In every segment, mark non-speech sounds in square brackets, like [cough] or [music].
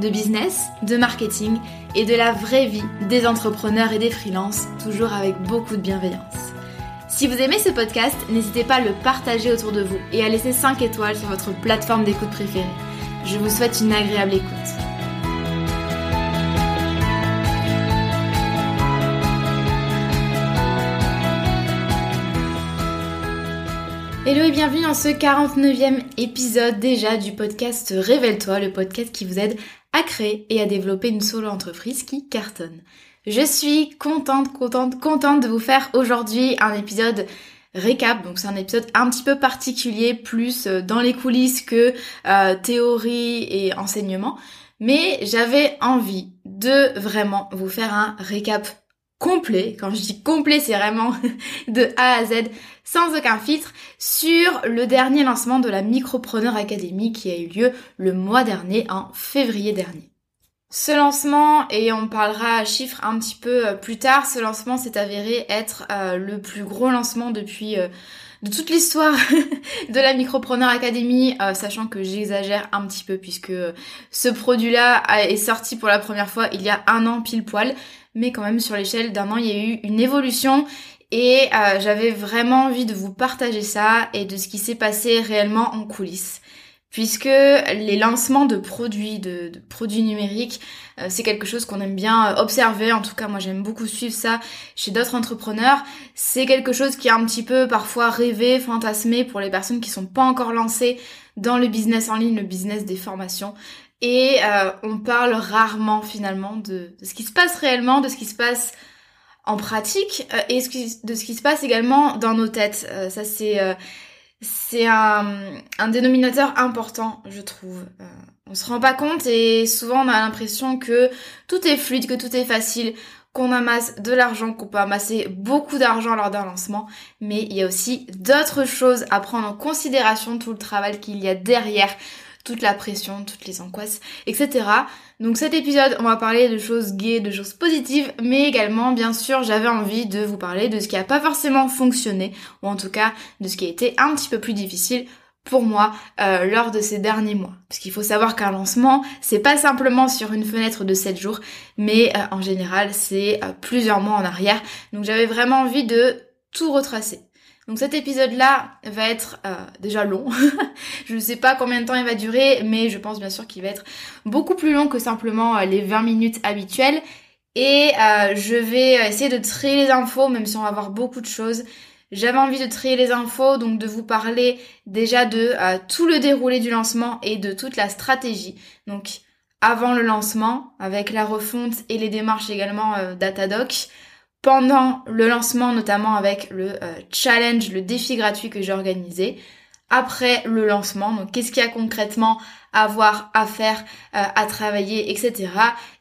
de business, de marketing et de la vraie vie des entrepreneurs et des freelances, toujours avec beaucoup de bienveillance. Si vous aimez ce podcast, n'hésitez pas à le partager autour de vous et à laisser 5 étoiles sur votre plateforme d'écoute préférée. Je vous souhaite une agréable écoute. Hello et bienvenue dans ce 49e épisode déjà du podcast Révèle-toi, le podcast qui vous aide à créer et à développer une solo entreprise qui cartonne. Je suis contente, contente, contente de vous faire aujourd'hui un épisode récap. Donc c'est un épisode un petit peu particulier, plus euh, dans les coulisses que euh, théorie et enseignement. Mais j'avais envie de vraiment vous faire un récap complet. Quand je dis complet, c'est vraiment [laughs] de A à Z, sans aucun filtre, sur le dernier lancement de la Micropreneur Academy qui a eu lieu le mois dernier, en février dernier. Ce lancement, et on parlera chiffres un petit peu euh, plus tard, ce lancement s'est avéré être euh, le plus gros lancement depuis euh, de toute l'histoire [laughs] de la Micropreneur Academy, sachant que j'exagère un petit peu puisque ce produit-là est sorti pour la première fois il y a un an pile poil, mais quand même sur l'échelle d'un an il y a eu une évolution et j'avais vraiment envie de vous partager ça et de ce qui s'est passé réellement en coulisses puisque les lancements de produits, de, produits numériques, euh, c'est quelque chose qu'on aime bien euh, observer. En tout cas, moi j'aime beaucoup suivre ça chez d'autres entrepreneurs. C'est quelque chose qui est un petit peu parfois rêvé, fantasmé pour les personnes qui sont pas encore lancées dans le business en ligne, le business des formations. Et euh, on parle rarement finalement de, ce qui se passe réellement, de ce qui se passe en pratique et de ce qui se passe également dans nos têtes. ça c'est c'est un, un, dénominateur important, je trouve. Euh, on se rend pas compte et souvent on a l'impression que tout est fluide, que tout est facile, qu'on amasse de l'argent, qu'on peut amasser beaucoup d'argent lors d'un lancement, mais il y a aussi d'autres choses à prendre en considération, tout le travail qu'il y a derrière, toute la pression, toutes les angoisses, etc. Donc cet épisode, on va parler de choses gaies, de choses positives, mais également, bien sûr, j'avais envie de vous parler de ce qui n'a pas forcément fonctionné, ou en tout cas de ce qui a été un petit peu plus difficile pour moi euh, lors de ces derniers mois. Parce qu'il faut savoir qu'un lancement, c'est pas simplement sur une fenêtre de 7 jours, mais euh, en général, c'est euh, plusieurs mois en arrière. Donc j'avais vraiment envie de tout retracer. Donc cet épisode-là va être euh, déjà long. [laughs] je ne sais pas combien de temps il va durer, mais je pense bien sûr qu'il va être beaucoup plus long que simplement euh, les 20 minutes habituelles. Et euh, je vais essayer de trier les infos, même si on va avoir beaucoup de choses. J'avais envie de trier les infos, donc de vous parler déjà de tout le déroulé du lancement et de toute la stratégie. Donc avant le lancement, avec la refonte et les démarches également Datadoc pendant le lancement, notamment avec le euh, challenge, le défi gratuit que j'ai organisé. Après le lancement, donc qu'est-ce qu'il y a concrètement à voir, à faire, euh, à travailler, etc.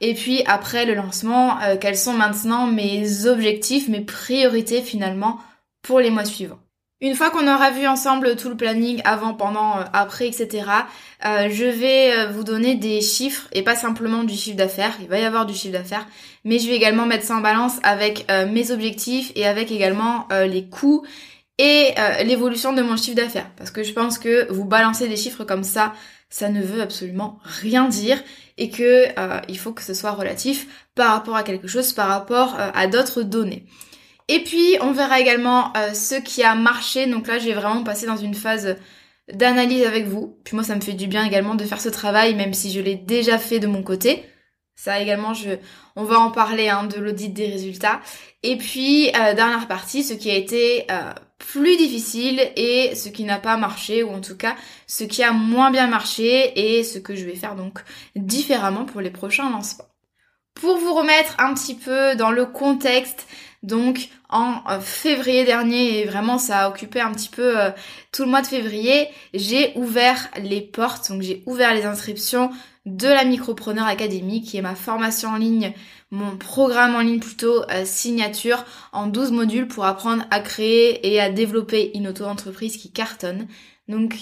Et puis après le lancement, euh, quels sont maintenant mes objectifs, mes priorités finalement pour les mois suivants. Une fois qu'on aura vu ensemble tout le planning avant, pendant, euh, après, etc., euh, je vais euh, vous donner des chiffres et pas simplement du chiffre d'affaires. Il va y avoir du chiffre d'affaires, mais je vais également mettre ça en balance avec mes objectifs et avec également les coûts et l'évolution de mon chiffre d'affaires. Parce que je pense que vous balancer des chiffres comme ça, ça ne veut absolument rien dire et que il faut que ce soit relatif par rapport à quelque chose, par rapport à d'autres données. Et puis on verra également euh, ce qui a marché. Donc là, je vais vraiment passer dans une phase d'analyse avec vous. Puis moi, ça me fait du bien également de faire ce travail, même si je l'ai déjà fait de mon côté. Ça également, je, on va en parler hein, de l'audit des résultats. Et puis, euh, dernière partie, ce qui a été euh, plus difficile et ce qui n'a pas marché, ou en tout cas ce qui a moins bien marché et ce que je vais faire donc différemment pour les prochains lancements. Pour vous remettre un petit peu dans le contexte, donc en euh, février dernier, et vraiment ça a occupé un petit peu tout le mois de février, j'ai ouvert les portes, donc j'ai ouvert les inscriptions de la Micropreneur Academy, qui est ma formation en ligne, mon programme en ligne plutôt euh, signature en 12 modules pour apprendre à créer et à développer une auto-entreprise qui cartonne. Donc,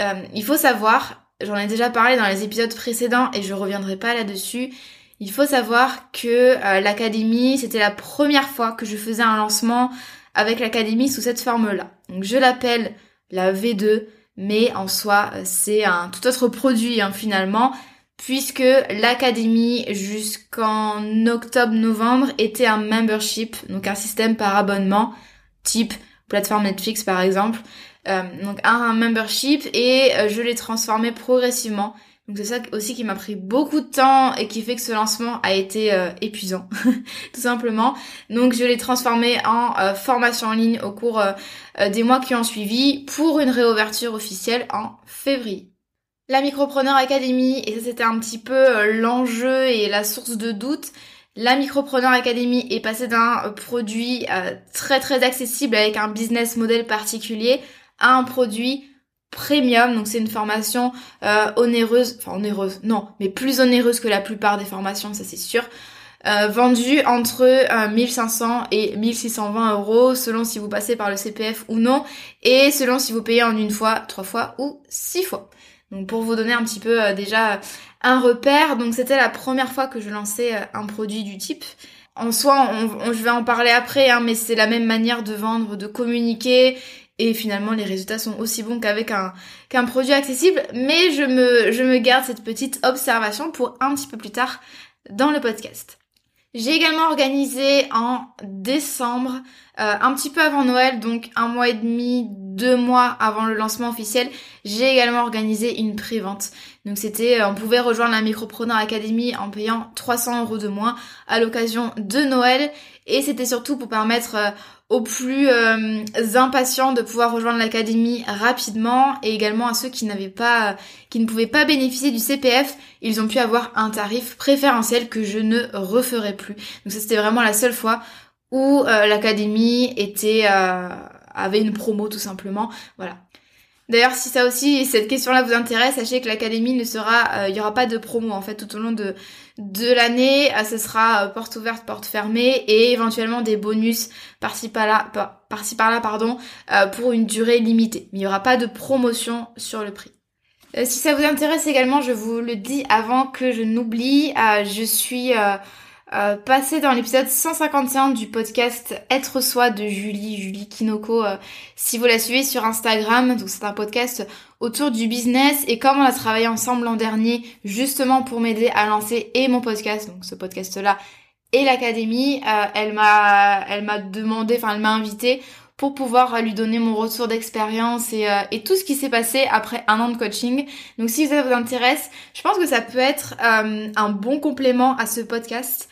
euh, il faut savoir, j'en ai déjà parlé dans les épisodes précédents et je reviendrai pas là-dessus, il faut savoir que euh, l'académie, c'était la première fois que je faisais un lancement avec l'académie sous cette forme-là. Donc, je l'appelle la V2, mais en soi, c'est un tout autre produit hein, finalement puisque l'académie jusqu'en octobre-novembre était un membership, donc un système par abonnement, type plateforme Netflix par exemple. Euh, donc un, membership et euh, je l'ai transformé progressivement. Donc c'est ça aussi qui m'a pris beaucoup de temps et qui fait que ce lancement a été euh, épuisant, [laughs] tout simplement. Donc je l'ai transformé en formation en ligne au cours des mois qui ont suivi pour une réouverture officielle en février la Micropreneur Academy, et ça c'était un petit peu euh, l'enjeu et la source de doute, la Micropreneur Academy est passée d'un euh, produit euh, très très accessible avec un business model particulier à un produit premium, donc c'est une formation onéreuse, enfin onéreuse, non, mais plus onéreuse que la plupart des formations, ça c'est sûr, vendue entre 1500 et 1620 euros selon si vous passez par le CPF ou non, et selon si vous payez en une fois, trois fois ou six fois. Donc pour vous donner un petit peu euh, déjà un repère, donc c'était la première fois que je lançais euh, un produit du type. En soi, on, je vais en parler après, hein, mais c'est la même manière de vendre, de communiquer, et finalement les résultats sont aussi bons qu'avec un qu'un produit accessible. Mais je me je me garde cette petite observation pour un petit peu plus tard dans le podcast. J'ai également organisé en décembre, euh, un petit peu avant Noël, donc un mois et demi, deux mois avant le lancement officiel, j'ai également organisé une pré-vente. Donc c'était, euh, on pouvait rejoindre la Micropreneur Academy en payant 300 euros de moins à l'occasion de Noël, et c'était surtout pour permettre euh, aux plus euh, impatients de pouvoir rejoindre l'académie rapidement et également à ceux qui n'avaient pas qui ne pouvaient pas bénéficier du CPF, ils ont pu avoir un tarif préférentiel que je ne referai plus. Donc ça c'était vraiment la seule fois où euh, l'académie était euh, avait une promo tout simplement. Voilà. D'ailleurs, si ça aussi, cette question-là vous intéresse, sachez que l'académie ne sera, il y aura pas de promo en fait tout au long de l'année, euh, ce sera euh, porte ouverte, porte fermée et éventuellement des bonus par-ci par-là, par-ci par-là, pardon, euh, pour une durée limitée. Mais il n'y aura pas de promotion sur le prix. si ça vous intéresse également, je vous le dis avant que je n'oublie, je suis euh, passer dans l'épisode 151 du podcast Être soi de Julie, Julie Kinoko, euh, si vous la suivez sur Instagram. Donc c'est un podcast autour du business et comme on a travaillé ensemble l'an dernier justement pour m'aider à lancer et mon podcast, donc ce podcast-là et l'académie, euh, elle m'a elle m'a demandé, enfin elle m'a invité pour pouvoir lui donner mon retour d'expérience et, et, tout ce qui s'est passé après un an de coaching. Donc si ça vous intéresse, je pense que ça peut être un bon complément à ce podcast.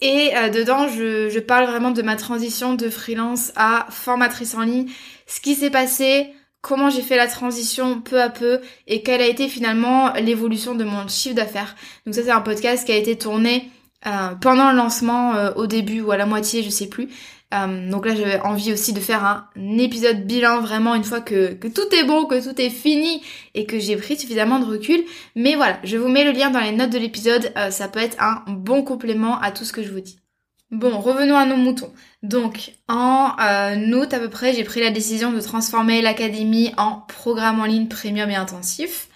Et euh, dedans, je, parle vraiment de ma transition de freelance à formatrice en ligne, ce qui s'est passé, comment j'ai fait la transition peu à peu et quelle a été finalement l'évolution de mon chiffre d'affaires. Donc ça, c'est un podcast qui a été tourné euh, pendant le lancement, euh, au début ou à la moitié, je sais plus. Euh, donc là, j'avais envie aussi de faire un épisode bilan vraiment une fois que, tout est bon, que tout est fini et que j'ai pris suffisamment de recul. Mais voilà, je vous mets le lien dans les notes de l'épisode. Euh, ça peut être un bon complément à tout ce que je vous dis. Bon, revenons à nos moutons. Donc, en euh, août à peu près, j'ai pris la décision de transformer l'académie en programme en ligne premium et intensif.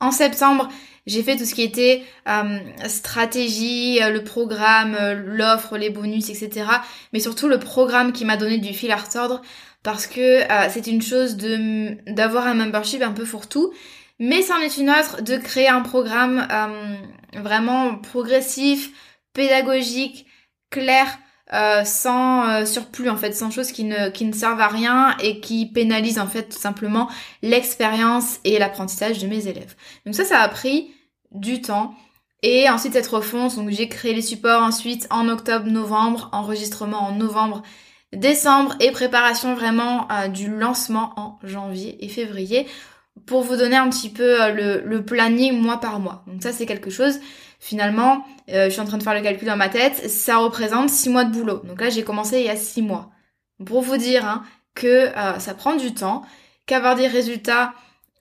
En septembre, j'ai fait tout ce qui était euh, stratégie, euh, le programme, euh, l'offre, les bonus, etc. Mais surtout le programme qui m'a donné du fil à retordre parce que c'est une chose de d'avoir un membership un peu fourre-tout. Mais c'en est une autre de créer un programme vraiment progressif, pédagogique, clair, sans surplus en fait, sans choses qui ne, qui ne servent à rien et qui pénalisent en fait tout simplement l'expérience et l'apprentissage de mes élèves. Donc ça, ça a pris du temps. Et ensuite cette refonte, donc j'ai créé les supports ensuite en octobre, novembre, enregistrement en novembre, décembre et préparation vraiment euh, du lancement en janvier et février pour vous donner un petit peu euh, le, planning mois par mois. Donc ça c'est quelque chose. Finalement, euh, je suis en train de faire le calcul dans ma tête, ça représente 6 mois de boulot. Donc là j'ai commencé il y a 6 mois. Pour vous dire hein, que ça prend du temps, qu'avoir des résultats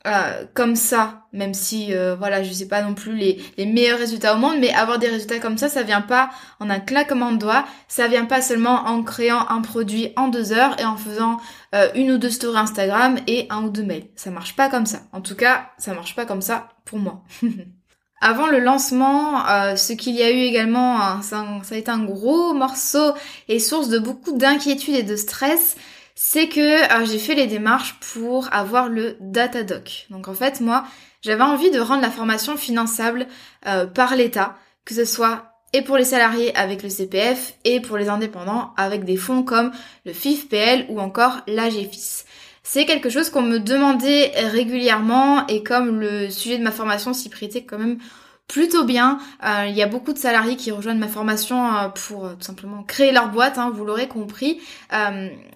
euh, comme ça, même si euh, voilà, je sais pas non plus les, les, meilleurs résultats au monde, mais avoir des résultats comme ça, ça vient pas en un claquement de doigts, ça vient pas seulement en créant un produit en deux heures et en faisant euh, une ou deux stories Instagram et un ou deux mails. Ça marche pas comme ça. En tout cas, ça marche pas comme ça pour moi. [laughs] Avant le lancement, ce qu'il y a eu également, hein, ça, ça a été un gros morceau et source de beaucoup d'inquiétude et de stress c'est que euh, j'ai fait les démarches pour avoir le Datadoc. Donc en fait, moi, j'avais envie de rendre la formation finançable euh, par l'État, que ce soit et pour les salariés avec le CPF et pour les indépendants avec des fonds comme le FIFPL ou encore l'AGFIS. C'est quelque chose qu'on me demandait régulièrement et comme le sujet de ma formation s'y prêtait quand même plutôt bien. Euh, il y a beaucoup de salariés qui rejoignent ma formation euh, pour euh, tout simplement créer leur boîte, hein, vous l'aurez compris.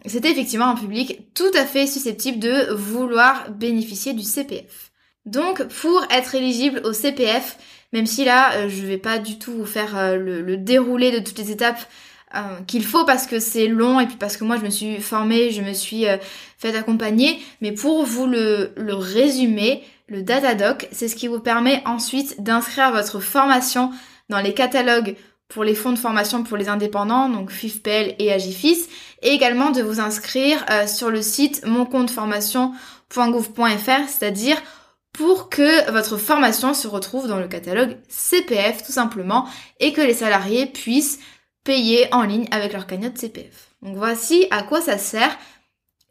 C'était effectivement un public tout à fait susceptible de vouloir bénéficier du CPF. Donc pour être éligible au CPF, même si là je vais pas du tout vous faire le, déroulé de toutes les étapes qu'il faut parce que c'est long et puis parce que moi je me suis formée, je me suis fait accompagner, mais pour vous le résumer, le Datadoc, c'est ce qui vous permet ensuite d'inscrire votre formation dans les catalogues pour les fonds de formation pour les indépendants, donc FIFPEL et Agifis, et également de vous inscrire euh, sur le site moncompteformation.gouv.fr, c'est-à-dire pour que votre formation se retrouve dans le catalogue CPF tout simplement et que les salariés puissent payer en ligne avec leur cagnotte CPF. Donc voici à quoi ça sert.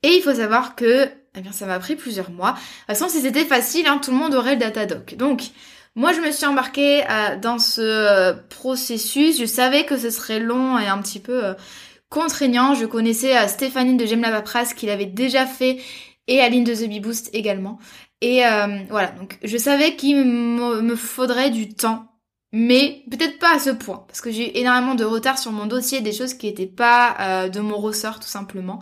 Et il faut savoir que eh bien, ça m'a pris plusieurs mois. De toute façon, si c'était facile, hein, tout le monde aurait le Datadoc. Donc, moi, je me suis embarquée euh, dans ce euh, processus. Je savais que ce serait long et un petit peu euh, contraignant. Je connaissais Stéphanie de J'aime la paperasse qui l'avait déjà fait et Aline de The Bee Boost également. Et voilà, donc je savais qu'il me faudrait du temps, mais peut-être pas à ce point, parce que j'ai eu énormément de retard sur mon dossier, des choses qui n'étaient pas de mon ressort tout simplement.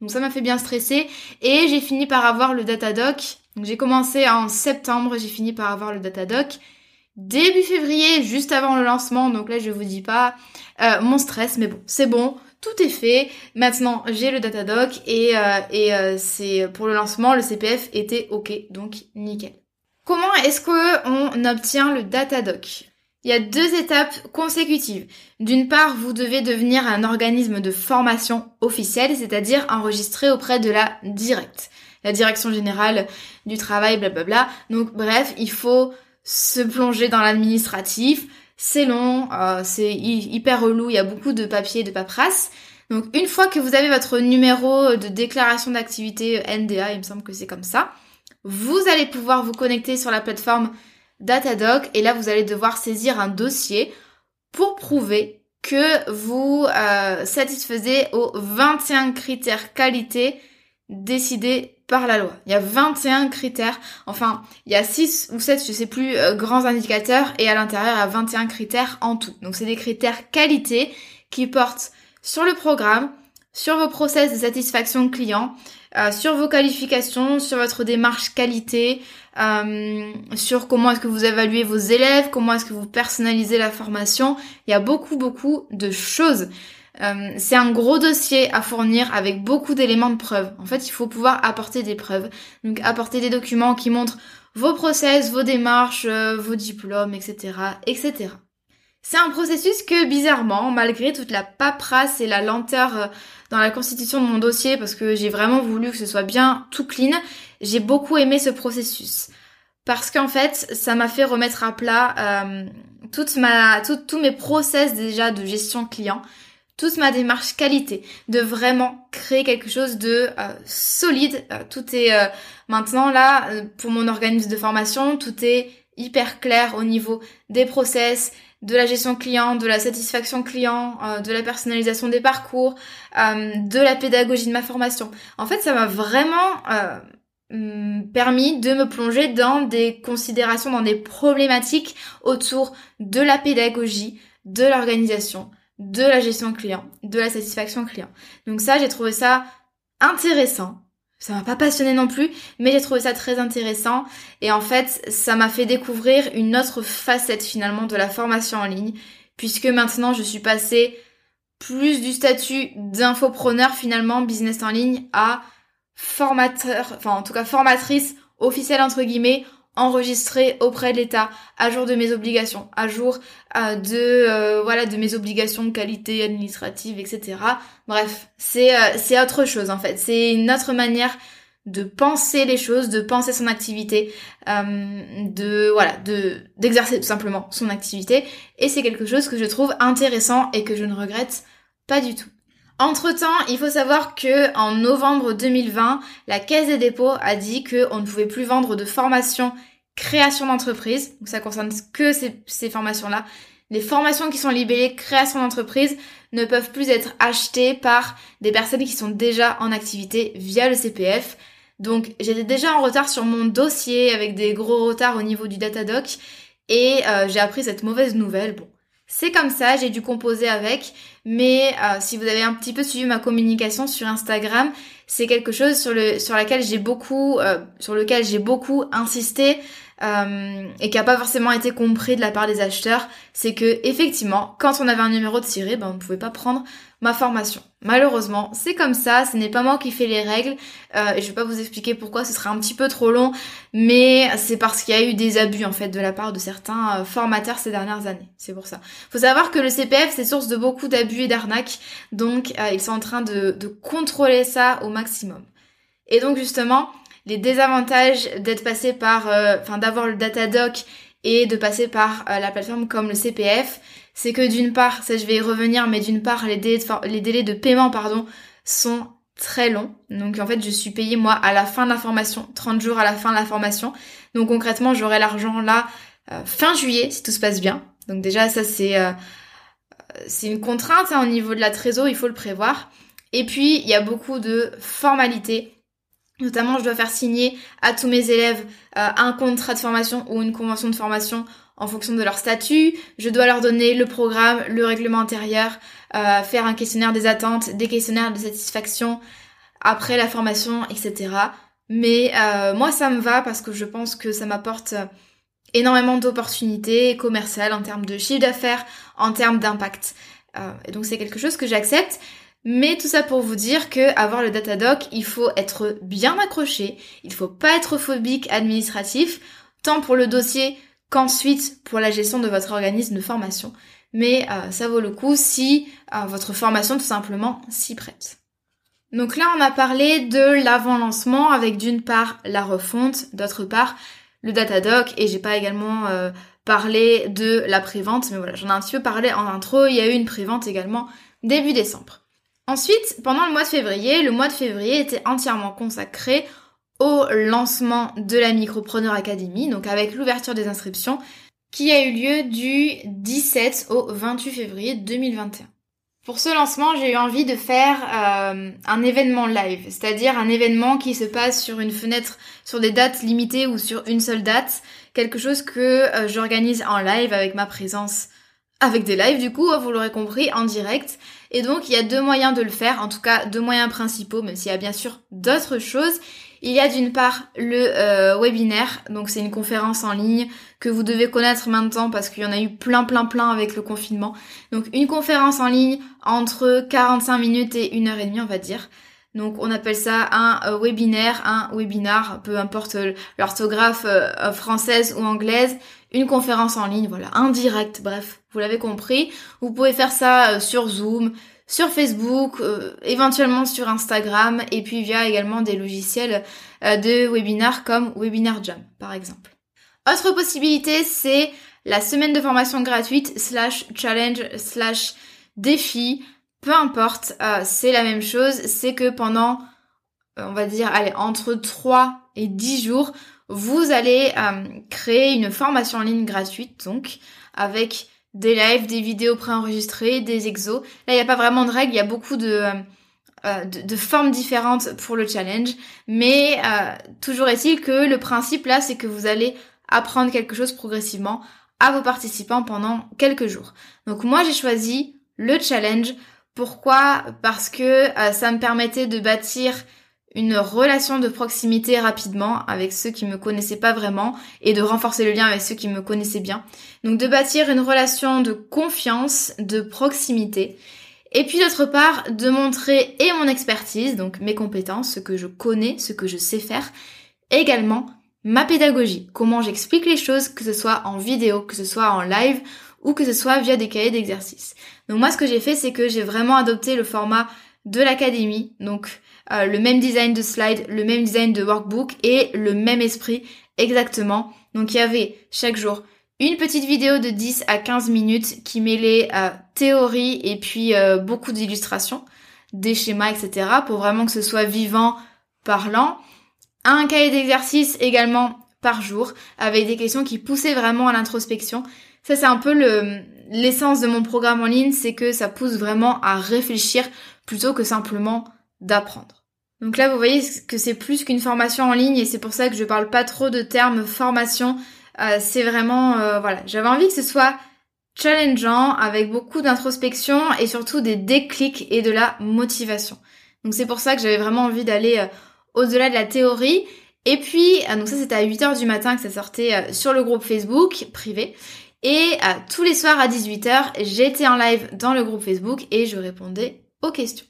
Donc ça m'a fait bien stresser et j'ai fini par avoir le Datadoc. Donc j'ai commencé en septembre, j'ai fini par avoir le Datadoc. Début février, juste avant le lancement, donc là je vous dis pas euh, mon stress, mais bon, c'est bon, tout est fait. Maintenant j'ai le Datadoc et, euh, et euh, c'est pour le lancement, le CPF était ok, donc nickel. Comment est-ce qu'on obtient le Datadoc? Il y a deux étapes consécutives. D'une part, vous devez devenir un organisme de formation officiel, c'est-à-dire enregistré auprès de la directe, la direction générale du travail, blablabla. Donc bref, il faut se plonger dans l'administratif. C'est long, euh, c'est hyper relou, il y a beaucoup de papiers, de paperasse. Donc une fois que vous avez votre numéro de déclaration d'activité NDA, il me semble que c'est comme ça, vous allez pouvoir vous connecter sur la plateforme Datadoc et là vous allez devoir saisir un dossier pour prouver que vous euh, satisfaisez aux 21 critères qualité décidés par la loi. Il y a 21 critères, enfin il y a 6 ou 7 je sais plus euh, grands indicateurs et à l'intérieur il y a 21 critères en tout. Donc c'est des critères qualité qui portent sur le programme, sur vos process de satisfaction client, euh, sur vos qualifications, sur votre démarche qualité, euh, sur comment est-ce que vous évaluez vos élèves, comment est-ce que vous personnalisez la formation. Il y a beaucoup, beaucoup de choses. Euh, c'est un gros dossier à fournir avec beaucoup d'éléments de preuve. En fait, il faut pouvoir apporter des preuves. Donc, apporter des documents qui montrent vos process, vos démarches, vos diplômes, etc., etc. C'est un processus que bizarrement, malgré toute la paperasse et la lenteur euh, dans la constitution de mon dossier, parce que j'ai vraiment voulu que ce soit bien tout clean, j'ai beaucoup aimé ce processus. Parce qu'en fait, ça m'a fait remettre à plat euh, toute ma, tous mes process déjà de gestion client, toute ma démarche qualité, de vraiment créer quelque chose de euh, solide. tout est maintenant là, pour mon organisme de formation, tout est hyper clair au niveau des process, de la gestion client, de la satisfaction client, euh, de la personnalisation des parcours, euh, de la pédagogie de ma formation. En fait, ça m'a vraiment euh, permis de me plonger dans des considérations, dans des problématiques autour de la pédagogie, de l'organisation, de la gestion client, de la satisfaction client. Donc ça, j'ai trouvé ça intéressant. Ça m'a pas passionné non plus, mais j'ai trouvé ça très intéressant. Et en fait, ça m'a fait découvrir une autre facette finalement de la formation en ligne, puisque maintenant je suis passée plus du statut d'infopreneur finalement, business en ligne, à formateur, enfin en tout cas formatrice officielle entre guillemets, enregistrée auprès de l'État, à jour de mes obligations, à jour euh, de euh, voilà de mes obligations de qualité administrative, etc. Bref, c'est euh, c'est autre chose en fait. C'est une autre manière de penser les choses, de penser son activité, de voilà, de d'exercer tout simplement son activité. Et c'est quelque chose que je trouve intéressant et que je ne regrette pas du tout. Entre-temps, il faut savoir que en novembre 2020, la Caisse des dépôts a dit qu'on ne pouvait plus vendre de formations création d'entreprise. Donc ça concerne que ces, ces formations-là. Les formations qui sont libellées création d'entreprise ne peuvent plus être achetées par des personnes qui sont déjà en activité via le CPF. Donc j'étais déjà en retard sur mon dossier avec des gros retards au niveau du Datadoc et euh, j'ai appris cette mauvaise nouvelle. Bon, c'est comme ça, j'ai dû composer avec, mais euh, si vous avez un petit peu suivi ma communication sur Instagram, c'est quelque chose sur le sur laquelle j'ai beaucoup euh, sur lequel j'ai beaucoup insisté euh, et qui a pas forcément été compris de la part des acheteurs, c'est que effectivement, quand on avait un numéro de tiré, ben on ne pouvait pas prendre ma formation. Malheureusement, c'est comme ça, ce n'est pas moi qui fais les règles, euh, et je vais pas vous expliquer pourquoi, ce serait un petit peu trop long, mais c'est parce qu'il y a eu des abus en fait de la part de certains euh, formateurs ces dernières années. C'est pour ça. Faut savoir que le CPF c'est source de beaucoup d'abus et d'arnaques, donc ils sont en train de, contrôler ça au maximum. Et donc justement, les désavantages d'être passé par, euh, enfin d'avoir le Datadoc et de passer par euh, la plateforme comme le CPF, c'est que d'une part, ça je vais y revenir, mais d'une part les délais, de, paiement sont très longs. Donc en fait, je suis payée moi à la fin de la formation, 30 jours à la fin de la formation. Donc concrètement, j'aurai l'argent là euh, fin juillet si tout se passe bien. Donc déjà ça c'est c'est une contrainte hein, au niveau de la trésor, il faut le prévoir. Et puis il y a beaucoup de formalités Notamment, je dois faire signer à tous mes élèves euh, un contrat de formation ou une convention de formation en fonction de leur statut. Je dois leur donner le programme, le règlement intérieur, euh, faire un questionnaire des attentes, des questionnaires de satisfaction après la formation, etc. Mais euh, moi, ça me va parce que je pense que ça m'apporte énormément d'opportunités commerciales en termes de chiffre d'affaires, en termes d'impact. et donc, c'est quelque chose que j'accepte. Mais tout ça pour vous dire que avoir le Datadoc, il faut être bien accroché, il faut pas être phobique administratif, tant pour le dossier qu'ensuite pour la gestion de votre organisme de formation. Mais euh, ça vaut le coup si euh, votre formation tout simplement s'y prête. Donc là, on a parlé de l'avant-lancement avec d'une part la refonte, d'autre part le Datadoc, et j'ai pas également euh, parlé de la prévente, mais voilà, j'en ai un petit peu parlé en intro, il y a eu une prévente également début décembre. Ensuite, pendant le mois de février, le mois de février était entièrement consacré au lancement de la Micropreneur Academy, donc avec l'ouverture des inscriptions, qui a eu lieu du 17 au 28 février 2021. Pour ce lancement, j'ai eu envie de faire euh, un événement live, c'est-à-dire un événement qui se passe sur une fenêtre, sur des dates limitées ou sur une seule date, quelque chose que euh, j'organise en live avec ma présence avec des lives du coup, vous l'aurez compris, en direct. Et donc il y a deux moyens de le faire, en tout cas deux moyens principaux, même s'il y a bien sûr d'autres choses. Il y a d'une part le euh, webinaire, donc c'est une conférence en ligne que vous devez connaître maintenant parce qu'il y en a eu plein plein plein avec le confinement. Donc une conférence en ligne entre 45 minutes et une heure et demie on va dire. Donc on appelle ça un euh, webinaire, un webinar, peu importe l'orthographe euh, française ou anglaise, une conférence en ligne, voilà, un direct, bref, vous l'avez compris. Vous pouvez faire ça euh, sur Zoom, sur Facebook, éventuellement sur Instagram, et puis via également des logiciels de webinar comme Webinar Jam, par exemple. Autre possibilité, c'est la semaine de formation gratuite slash challenge slash défi peu importe, euh, c'est la même chose, c'est que pendant, euh, on va dire, allez, entre 3 et 10 jours, vous allez euh, créer une formation en ligne gratuite, donc, avec des lives, des vidéos préenregistrées, des exos. Là, il n'y a pas vraiment de règles, il y a beaucoup de, de, formes différentes pour le challenge, mais toujours est-il que le principe là, c'est que vous allez apprendre quelque chose progressivement à vos participants pendant quelques jours. Donc moi j'ai choisi le challenge. Pourquoi? Parce que ça me permettait de bâtir une relation de proximité rapidement avec ceux qui me connaissaient pas vraiment et de renforcer le lien avec ceux qui me connaissaient bien. Donc de bâtir une relation de confiance, de proximité. Et puis d'autre part, de montrer et mon expertise, donc mes compétences, ce que je connais, ce que je sais faire, également ma pédagogie, comment j'explique les choses, que ce soit en vidéo, que ce soit en live ou que ce soit via des cahiers d'exercice. Donc moi ce que j'ai fait c'est que j'ai vraiment adopté le format de l'académie, donc euh, le même design de slide, le même design de workbook et le même esprit exactement. Donc il y avait chaque jour une petite vidéo de 10 à 15 minutes qui mêlait euh, théorie et puis euh, beaucoup d'illustrations, des schémas, etc. pour vraiment que ce soit vivant, parlant. Un cahier d'exercice également par jour avec des questions qui poussaient vraiment à l'introspection. Ça c'est un peu le l'essence de mon programme en ligne, c'est que ça pousse vraiment à réfléchir plutôt que simplement d'apprendre. Donc là, vous voyez que c'est plus qu'une formation en ligne et c'est pour ça que je parle pas trop de termes formation. Euh, c'est vraiment, euh, voilà, j'avais envie que ce soit challengeant avec beaucoup d'introspection et surtout des déclics et de la motivation. Donc c'est pour ça que j'avais vraiment envie d'aller euh, au-delà de la théorie. Et puis, donc ça c'était à 8h du matin que ça sortait sur le groupe Facebook privé. Et tous les soirs à 18h, j'étais en live dans le groupe Facebook et je répondais aux questions.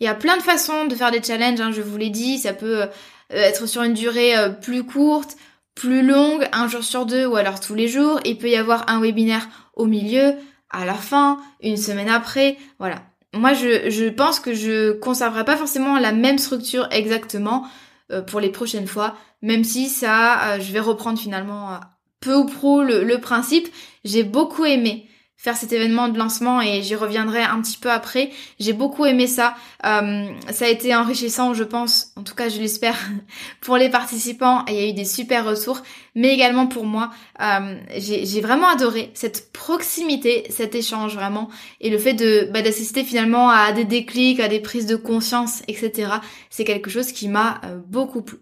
Il y a plein de façons de faire des challenges, hein, je vous l'ai dit, ça peut euh, être sur une durée euh, plus courte, plus longue, un jour sur deux ou alors tous les jours. Il peut y avoir un webinaire au milieu, à la fin, une semaine après, voilà. Moi, je, pense que je conserverai pas forcément la même structure exactement euh, pour les prochaines fois, même si ça, je vais reprendre finalement peu ou prou le, le principe. J'ai beaucoup aimé faire cet événement de lancement et j'y reviendrai un petit peu après. J'ai beaucoup aimé ça. Euh, ça a été enrichissant, je pense, en tout cas je l'espère, [laughs] pour les participants. Il y a eu des super retours, mais également pour moi. Euh, j'ai vraiment adoré cette proximité, cet échange vraiment, et le fait de bah, d'assister finalement à des déclics, à des prises de conscience, etc. C'est quelque chose qui m'a euh, beaucoup plu.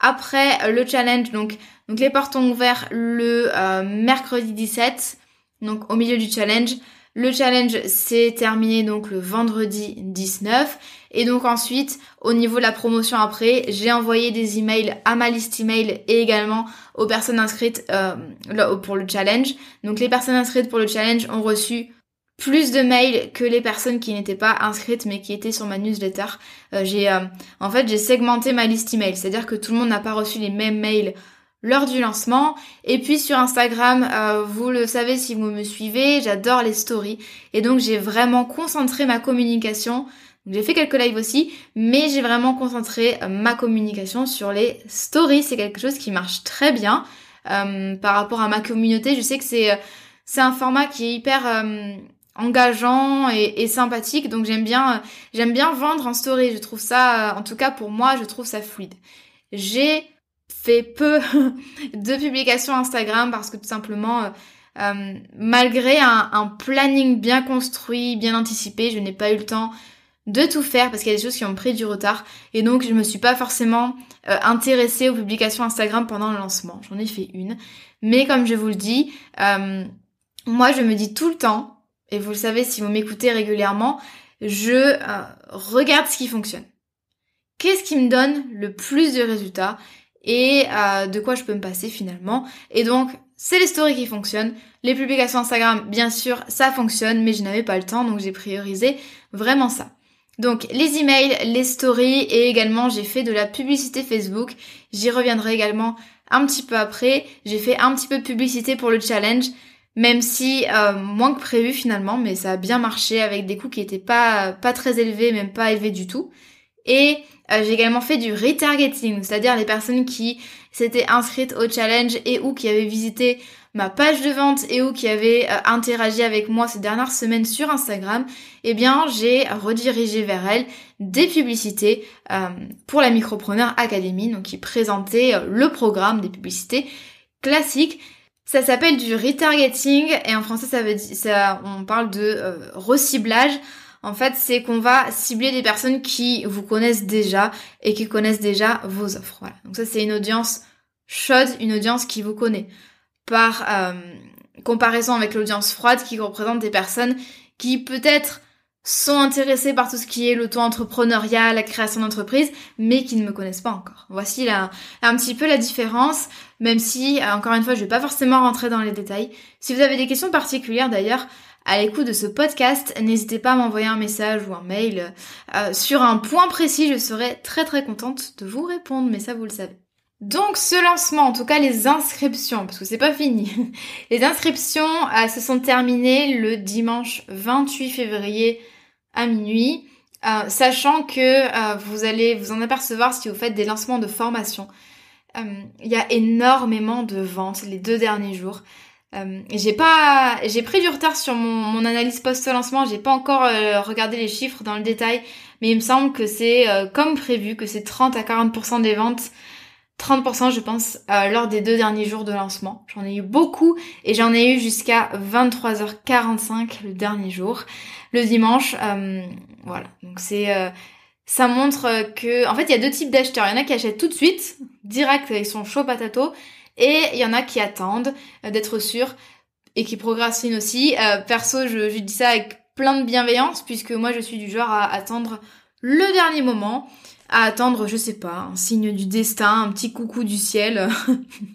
Après le challenge, donc, donc les portes ont ouvert le mercredi 17 donc au milieu du challenge. Le challenge s'est terminé donc le vendredi 19 et donc ensuite au niveau de la promotion après j'ai envoyé des emails à ma liste email et également aux personnes inscrites euh, pour le challenge. Donc les personnes inscrites pour le challenge ont reçu plus de mails que les personnes qui n'étaient pas inscrites mais qui étaient sur ma newsletter. Euh, j'ai euh, en fait j'ai segmenté ma liste email, c'est-à-dire que tout le monde n'a pas reçu les mêmes mails lors du lancement. Et puis sur Instagram, euh, vous le savez si vous me suivez, j'adore les stories. Et donc j'ai vraiment concentré ma communication. J'ai fait quelques lives aussi, mais j'ai vraiment concentré euh, ma communication sur les stories. C'est quelque chose qui marche très bien euh, par rapport à ma communauté. Je sais que c'est c'est un format qui est hyper engageant et, et, sympathique. Donc j'aime bien j'aime bien vendre en story. Je trouve ça, en tout cas pour moi, je trouve ça fluide. J'ai fait peu [laughs] de publications Instagram parce que tout simplement, euh, euh, malgré un, planning bien construit, bien anticipé, je n'ai pas eu le temps de tout faire parce qu'il y a des choses qui ont pris du retard et donc je me suis pas forcément euh, intéressée aux publications Instagram pendant le lancement. J'en ai fait une, mais comme je vous le dis, moi je me dis tout le temps et vous le savez si vous m'écoutez régulièrement, je regarde ce qui fonctionne. Qu'est-ce qui me donne le plus de résultats? Et euh, de quoi je peux me passer finalement. Et donc, c'est les stories qui fonctionnent. Les publications Instagram, bien sûr, ça fonctionne, mais je n'avais pas le temps, donc j'ai priorisé vraiment ça. Donc les emails, les stories et également j'ai fait de la publicité Facebook. J'y reviendrai également un petit peu après. J'ai fait un petit peu de publicité pour le challenge, même si euh, moins que prévu finalement, mais ça a bien marché avec des coûts qui étaient pas pas très élevés, même pas élevés du tout. Et euh, j'ai également fait du retargeting, c'est-à-dire les personnes qui s'étaient inscrites au challenge et ou qui avaient visité ma page de vente et ou qui avaient euh, interagi avec moi ces dernières semaines sur Instagram, eh bien j'ai redirigé vers elles des publicités euh, pour la Micropreneur Academy, donc qui présentait le programme des publicités classiques. Ça s'appelle du retargeting et en français ça veut dire ça on parle de reciblage. En fait, c'est qu'on va cibler des personnes qui vous connaissent déjà et qui connaissent déjà vos offres. Voilà. Donc ça, c'est une audience chaude, une audience qui vous connaît. Par euh, comparaison avec l'audience froide qui représente des personnes qui peut-être sont intéressés par tout ce qui est l'auto-entrepreneuriat, la création d'entreprise, mais qui ne me connaissent pas encore. Voici là un petit peu la différence, même si, euh, encore une fois, je vais pas forcément rentrer dans les détails. Si vous avez des questions particulières d'ailleurs, à l'écoute de ce podcast, n'hésitez pas à m'envoyer un message ou un mail euh, sur un point précis, je serai très très contente de vous répondre, mais ça vous le savez. Donc ce lancement, en tout cas les inscriptions, parce que c'est pas fini. [laughs] Les inscriptions euh, se sont terminées le dimanche 28 février à minuit, euh, sachant que vous allez vous en apercevoir si vous faites des lancements de formation. Il y a énormément de ventes les deux derniers jours. J'ai pas, j'ai pris du retard sur mon, analyse post-lancement. J'ai pas encore regardé les chiffres dans le détail, mais il me semble que c'est comme prévu, que c'est 30 à 40% des ventes 30% je pense lors des deux derniers jours de lancement. J'en ai eu beaucoup et j'en ai eu jusqu'à 23h45 le dernier jour le dimanche. Euh, voilà, donc c'est euh, ça montre que en fait il y a deux types d'acheteurs. Il y en a qui achètent tout de suite, direct avec son chaud patato, et il y en a qui attendent euh, d'être sûrs et qui procrastinent aussi. perso, je, dis ça avec plein de bienveillance puisque moi je suis du genre à attendre le dernier moment, à attendre, je sais pas, un signe du destin, un petit coucou du ciel.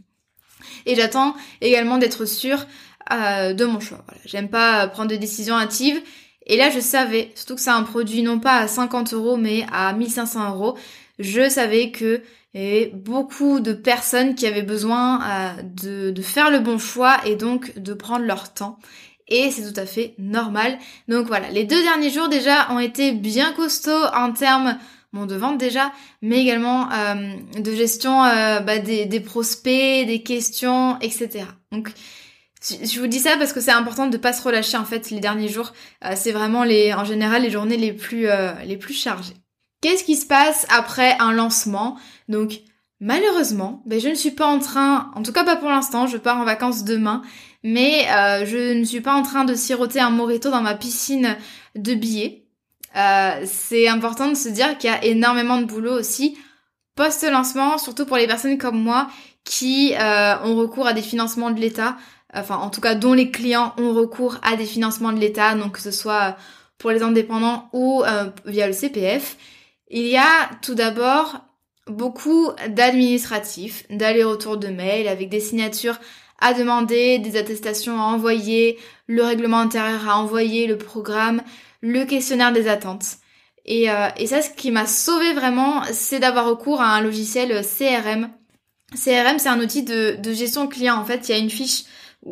[laughs] et j'attends également d'être sûre de mon choix. Voilà. J'aime pas prendre de décisions hâtives et là, je savais, surtout que c'est un produit non pas à 50 euros, mais à 1500 euros, je savais que avait beaucoup de personnes qui avaient besoin euh, de, faire le bon choix et donc de prendre leur temps. Et c'est tout à fait normal. Donc voilà, les deux derniers jours déjà ont été bien costauds en termes bon, de vente déjà, mais également euh, de gestion euh, bah, des, des prospects, des questions, etc. Donc je vous dis ça parce que c'est important de pas se relâcher en fait les derniers jours. Euh, c'est vraiment les, en général les journées les plus, euh, les plus chargées. Qu'est-ce qui se passe après un lancement? Donc malheureusement, ben, je ne suis pas en train, en tout cas pas pour l'instant, je pars en vacances demain, mais euh, je ne suis pas en train de siroter un morito dans ma piscine de billets. c'est important de se dire qu'il y a énormément de boulot aussi post-lancement, surtout pour les personnes comme moi qui ont recours à des financements de l'État enfin en tout cas dont les clients ont recours à des financements de l'État, donc que ce soit pour les indépendants ou euh, via le CPF. Il y a tout d'abord beaucoup d'administratifs, d'aller-retour de mails avec des signatures à demander, des attestations à envoyer, le règlement intérieur à envoyer, le programme, le questionnaire des attentes. Et, euh, et ça, ce qui m'a sauvé vraiment, c'est d'avoir recours à un logiciel CRM. CRM, c'est un outil de, de gestion client. En fait, il y a une fiche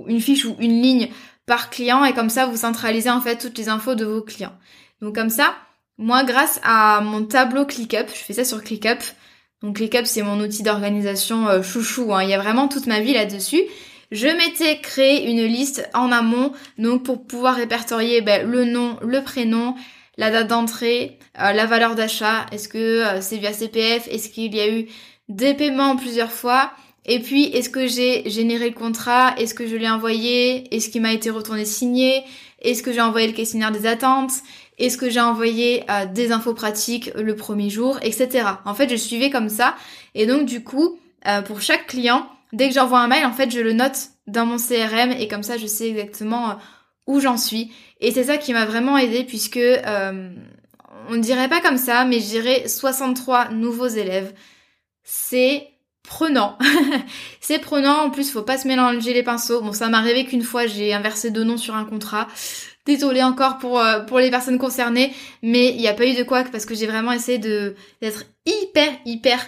une fiche ou une ligne par client et comme ça vous centralisez en fait toutes les infos de vos clients. Donc comme ça, moi grâce à mon tableau ClickUp, je fais ça sur ClickUp. Donc ClickUp c'est mon outil d'organisation euh, chouchou, hein. il y a vraiment toute ma vie là-dessus. Je m'étais créé une liste en amont, donc pour pouvoir répertorier ben, le nom, le prénom, la date d'entrée, euh, la valeur d'achat, est-ce que euh, c'est via CPF, est-ce qu'il y a eu des paiements plusieurs fois, et puis, est-ce que j'ai généré le contrat? Est-ce que je l'ai envoyé? Est-ce qu'il m'a été retourné signé? Est-ce que j'ai envoyé le questionnaire des attentes? Est-ce que j'ai envoyé euh, des infos pratiques le premier jour Etc. En fait, je suivais comme ça. Et donc, du coup, euh, pour chaque client, dès que j'envoie un mail, en fait, je le note dans mon CRM et comme ça, je sais exactement euh, où j'en suis. Et c'est ça qui m'a vraiment aidé puisque on ne dirait pas comme ça, mais je dirais 63 nouveaux élèves. C'est prenant. [laughs] c'est prenant, en plus faut pas se mélanger les pinceaux. Bon ça m'est arrivé qu'une fois j'ai inversé deux noms sur un contrat. Désolée encore pour, euh, pour les personnes concernées, mais il n'y a pas eu de quoi parce que j'ai vraiment essayé de d'être hyper hyper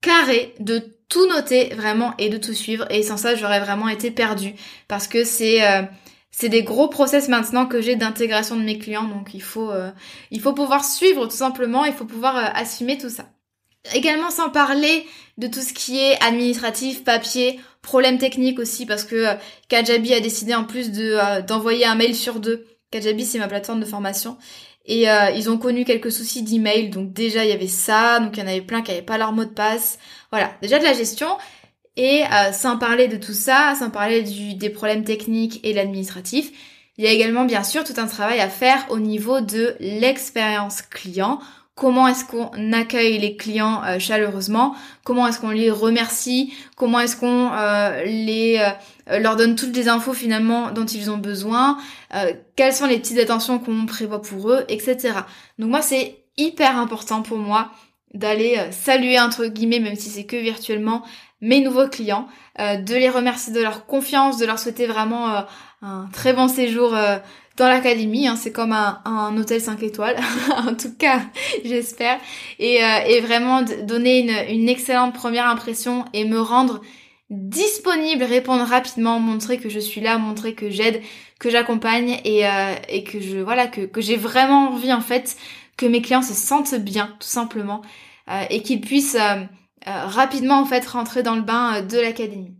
carré, de tout noter vraiment et de tout suivre. Et sans ça j'aurais vraiment été perdue parce que c'est euh, c'est des gros process maintenant que j'ai d'intégration de mes clients, donc il faut euh, il faut pouvoir suivre tout simplement, il faut pouvoir assumer tout ça. Également sans parler de tout ce qui est administratif, papier, problème technique aussi parce que Kajabi a décidé en plus de d'envoyer un mail sur deux. Kajabi c'est ma plateforme de formation et euh, ils ont connu quelques soucis d'email donc déjà il y avait ça donc il y en avait plein qui n'avaient pas leur mot de passe. Voilà déjà de la gestion et sans parler de tout ça, sans parler du, des problèmes techniques et l'administratif, Il y a également bien sûr tout un travail à faire au niveau de l'expérience client. Comment est-ce qu'on accueille les clients euh, chaleureusement? Comment est-ce qu'on les remercie? Comment est-ce qu'on euh, les euh, leur donne toutes les infos finalement dont ils ont besoin? Quelles sont les petites attentions qu'on prévoit pour eux, etc. Donc moi c'est hyper important pour moi d'aller saluer entre guillemets, même si c'est que virtuellement, mes nouveaux clients, de les remercier de leur confiance, de leur souhaiter vraiment un très bon séjour dans l'académie. Hein. c'est comme un, hôtel 5 étoiles, [laughs] en tout cas, j'espère. Et, euh, et, vraiment donner une, excellente première impression et me rendre disponible, répondre rapidement, montrer que je suis là, montrer que j'aide, que j'accompagne et, euh, et que je voilà que, j'ai vraiment envie en fait que mes clients se sentent bien, tout simplement, et qu'ils puissent rapidement en fait rentrer dans le bain de l'académie.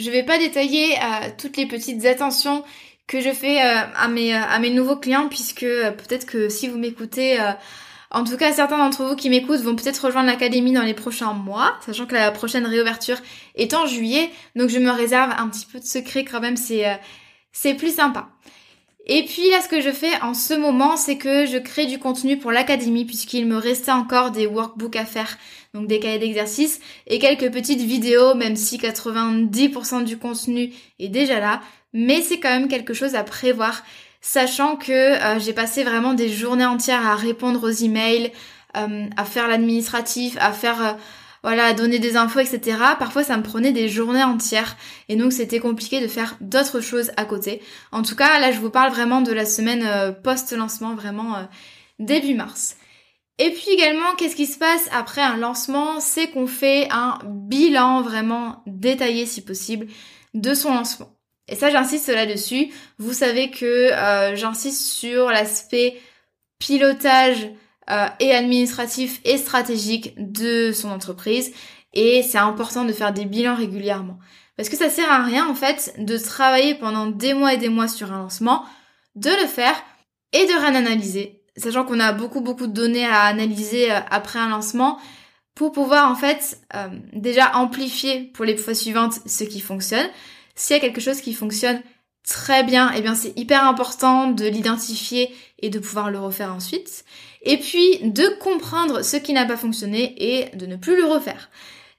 Je vais pas détailler euh, toutes les petites attentions que je fais euh, à, mes, euh, à mes nouveaux clients puisque peut-être que si vous m'écoutez, en tout cas certains d'entre vous qui m'écoutent vont peut-être rejoindre l'académie dans les prochains mois, sachant que la prochaine réouverture est en juillet, donc je me réserve un petit peu de secret quand même, c'est c'est plus sympa. Et puis là, ce que je fais en ce moment, c'est que je crée du contenu pour l'académie puisqu'il me restait encore des workbooks à faire, donc des cahiers d'exercice et quelques petites vidéos, même si 90% du contenu est déjà là. Mais c'est quand même quelque chose à prévoir, sachant que euh, j'ai passé vraiment des journées entières à répondre aux emails, euh, à faire l'administratif, à faire euh, voilà, donner des infos, etc. Parfois, ça me prenait des journées entières. Et donc, c'était compliqué de faire d'autres choses à côté. En tout cas, là, je vous parle vraiment de la semaine euh, post-lancement, vraiment début mars. Et puis également, qu'est-ce qui se passe après un lancement? C'est qu'on fait un bilan vraiment détaillé, si possible, de son lancement. Et ça, j'insiste là-dessus. Vous savez que euh, j'insiste sur l'aspect pilotage euh, et administratif et stratégique de son entreprise. Et c'est important de faire des bilans régulièrement. Parce que ça sert à rien, en fait, de travailler pendant des mois et des mois sur un lancement, de le faire et de rien analyser. Sachant qu'on a beaucoup, beaucoup de données à analyser euh, après un lancement pour pouvoir, en fait, déjà amplifier pour les fois suivantes ce qui fonctionne. S'il y a quelque chose qui fonctionne très bien, eh bien, c'est hyper important de l'identifier et de pouvoir le refaire ensuite. Et puis de comprendre ce qui n'a pas fonctionné et de ne plus le refaire.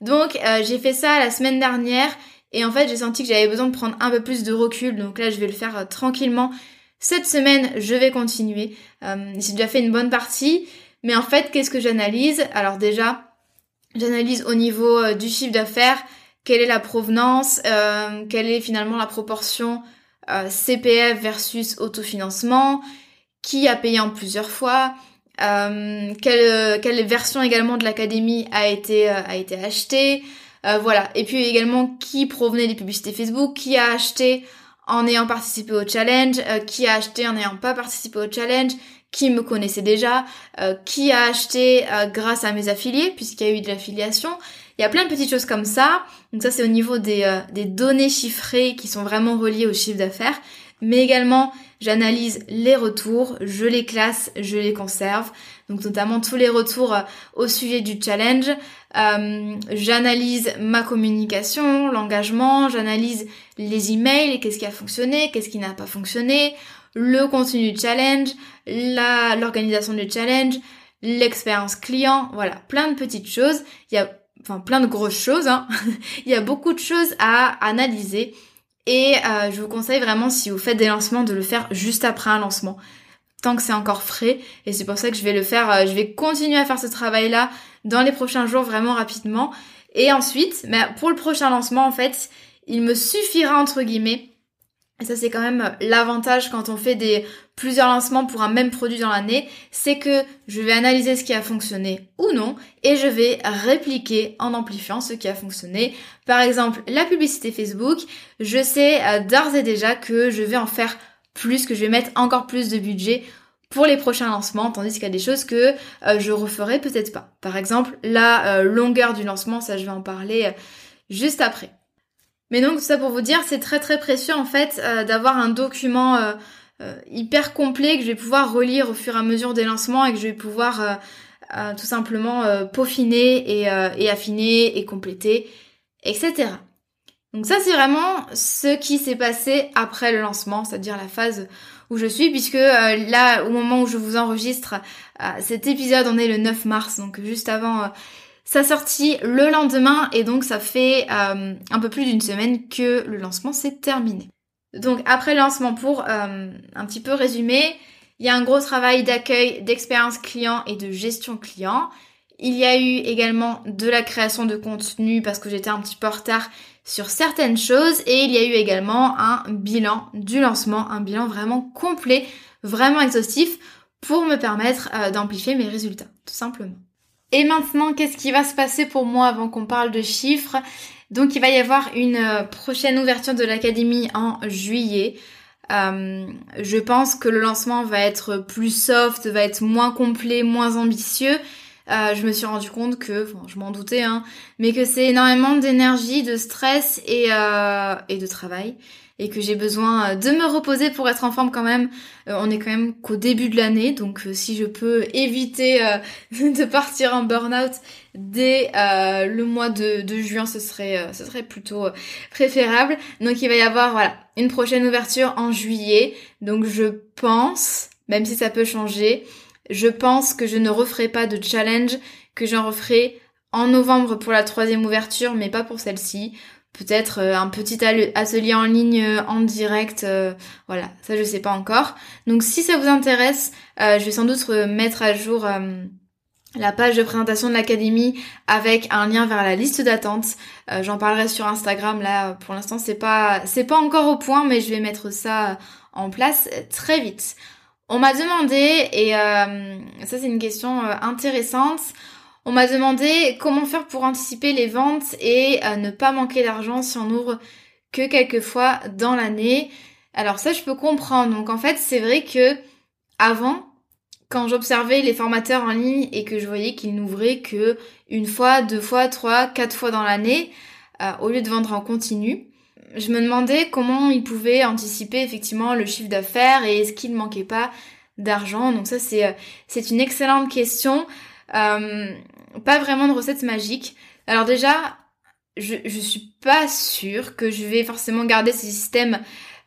Donc euh, j'ai fait ça la semaine dernière et en fait j'ai senti que j'avais besoin de prendre un peu plus de recul, donc là je vais le faire euh, tranquillement. Cette semaine je vais continuer, euh, j'ai déjà fait une bonne partie, mais en fait qu'est-ce que j'analyse? Alors déjà j'analyse au niveau du chiffre d'affaires, quelle est la provenance, quelle est finalement la proportion CPF versus autofinancement, qui a payé en plusieurs fois, euh, quelle, quelle, version également de l'académie a été euh, a été achetée, euh, voilà. Et puis également qui provenait des publicités Facebook, qui a acheté en ayant participé au challenge, qui a acheté en n'ayant pas participé au challenge, qui me connaissait déjà, qui a acheté grâce à mes affiliés puisqu'il y a eu de l'affiliation. Il y a plein de petites choses comme ça. Donc ça c'est au niveau des, des données chiffrées qui sont vraiment reliées au chiffre d'affaires mais également j'analyse les retours, je les classe, je les conserve, donc notamment tous les retours euh, au sujet du challenge. Euh, j'analyse ma communication, l'engagement, j'analyse les emails, qu'est-ce qui a fonctionné, qu'est-ce qui n'a pas fonctionné, le contenu du challenge, l'organisation du challenge, l'expérience client, voilà, plein de petites choses. Il y a enfin plein de grosses choses. Hein. [laughs] Il y a beaucoup de choses à analyser et euh, je vous conseille vraiment, si vous faites des lancements, de le faire juste après un lancement, tant que c'est encore frais. Et c'est pour ça que je vais le faire, euh, je vais continuer à faire ce travail-là dans les prochains jours, vraiment rapidement. Et ensuite, mais pour le prochain lancement, en fait, il me suffira, entre guillemets, et ça c'est quand même l'avantage quand on fait des plusieurs lancements pour un même produit dans l'année, c'est que je vais analyser ce qui a fonctionné ou non et je vais répliquer en amplifiant ce qui a fonctionné. Par exemple, la publicité Facebook, je sais euh, d'ores et déjà que je vais en faire plus, que je vais mettre encore plus de budget pour les prochains lancements, tandis qu'il y a des choses que euh, je referai peut-être pas. Par exemple, la euh, longueur du lancement, ça je vais en parler juste après. Mais donc tout ça pour vous dire, c'est très très précieux en fait euh, d'avoir un document euh, euh, hyper complet que je vais pouvoir relire au fur et à mesure des lancements et que je vais pouvoir tout simplement peaufiner et, et, affiner et compléter, etc. Donc ça c'est vraiment ce qui s'est passé après le lancement, c'est-à-dire la phase où je suis, puisque euh, là, au moment où je vous enregistre euh, cet épisode, on est le 9 mars, donc juste avant euh, sa sortie le lendemain, et donc ça fait un peu plus d'une semaine que le lancement s'est terminé. Donc après le lancement, pour un petit peu résumer, il y a un gros travail d'accueil, d'expérience client et de gestion client. Il y a eu également de la création de contenu parce que j'étais un petit peu en retard sur certaines choses et il y a eu également un bilan du lancement, un bilan vraiment complet, vraiment exhaustif pour me permettre euh, d'amplifier mes résultats, tout simplement. Et maintenant, qu'est-ce qui va se passer pour moi avant qu'on parle de chiffres? Donc il va y avoir une euh, prochaine ouverture de l'académie en juillet. Euh, je pense que le lancement va être plus soft, va être moins complet, moins ambitieux. Euh, je me suis rendu compte que, bon, je m'en doutais, hein, mais que c'est énormément d'énergie, de stress et de travail, et que j'ai besoin de me reposer pour être en forme quand même. Euh, on est quand même qu'au début de l'année, donc euh, si je peux éviter euh, [laughs] de partir en burn-out dès le mois de, de, juin, ce serait, ce serait plutôt préférable. Donc il va y avoir voilà une prochaine ouverture en juillet, donc je pense, même si ça peut changer, je pense que je ne referai pas de challenge, que j'en referai en novembre pour la troisième ouverture, mais pas pour celle-ci. Peut-être euh, un petit atelier en ligne euh, en direct, euh, voilà, ça je sais pas encore. Donc si ça vous intéresse, je vais sans doute mettre à jour la page de présentation de l'académie avec un lien vers la liste d'attente. J'en parlerai sur Instagram là. Pour l'instant c'est pas c'est pas encore au point, mais je vais mettre ça en place très vite. On m'a demandé, et euh, ça c'est une question euh, intéressante, on m'a demandé comment faire pour anticiper les ventes et euh, ne pas manquer d'argent si on ouvre que quelques fois dans l'année. Alors ça je peux comprendre. Donc en fait c'est vrai que avant, quand j'observais les formateurs en ligne et que je voyais qu'ils n'ouvraient que une fois, deux fois, trois, quatre fois dans l'année, au lieu de vendre en continu, je me demandais comment ils pouvaient anticiper effectivement le chiffre d'affaires et est-ce qu'il ne manquait pas d'argent. Donc ça c'est euh, c'est une excellente question. Euh, pas vraiment de recette magique. Alors déjà, je, je suis pas sûre que je vais forcément garder ce système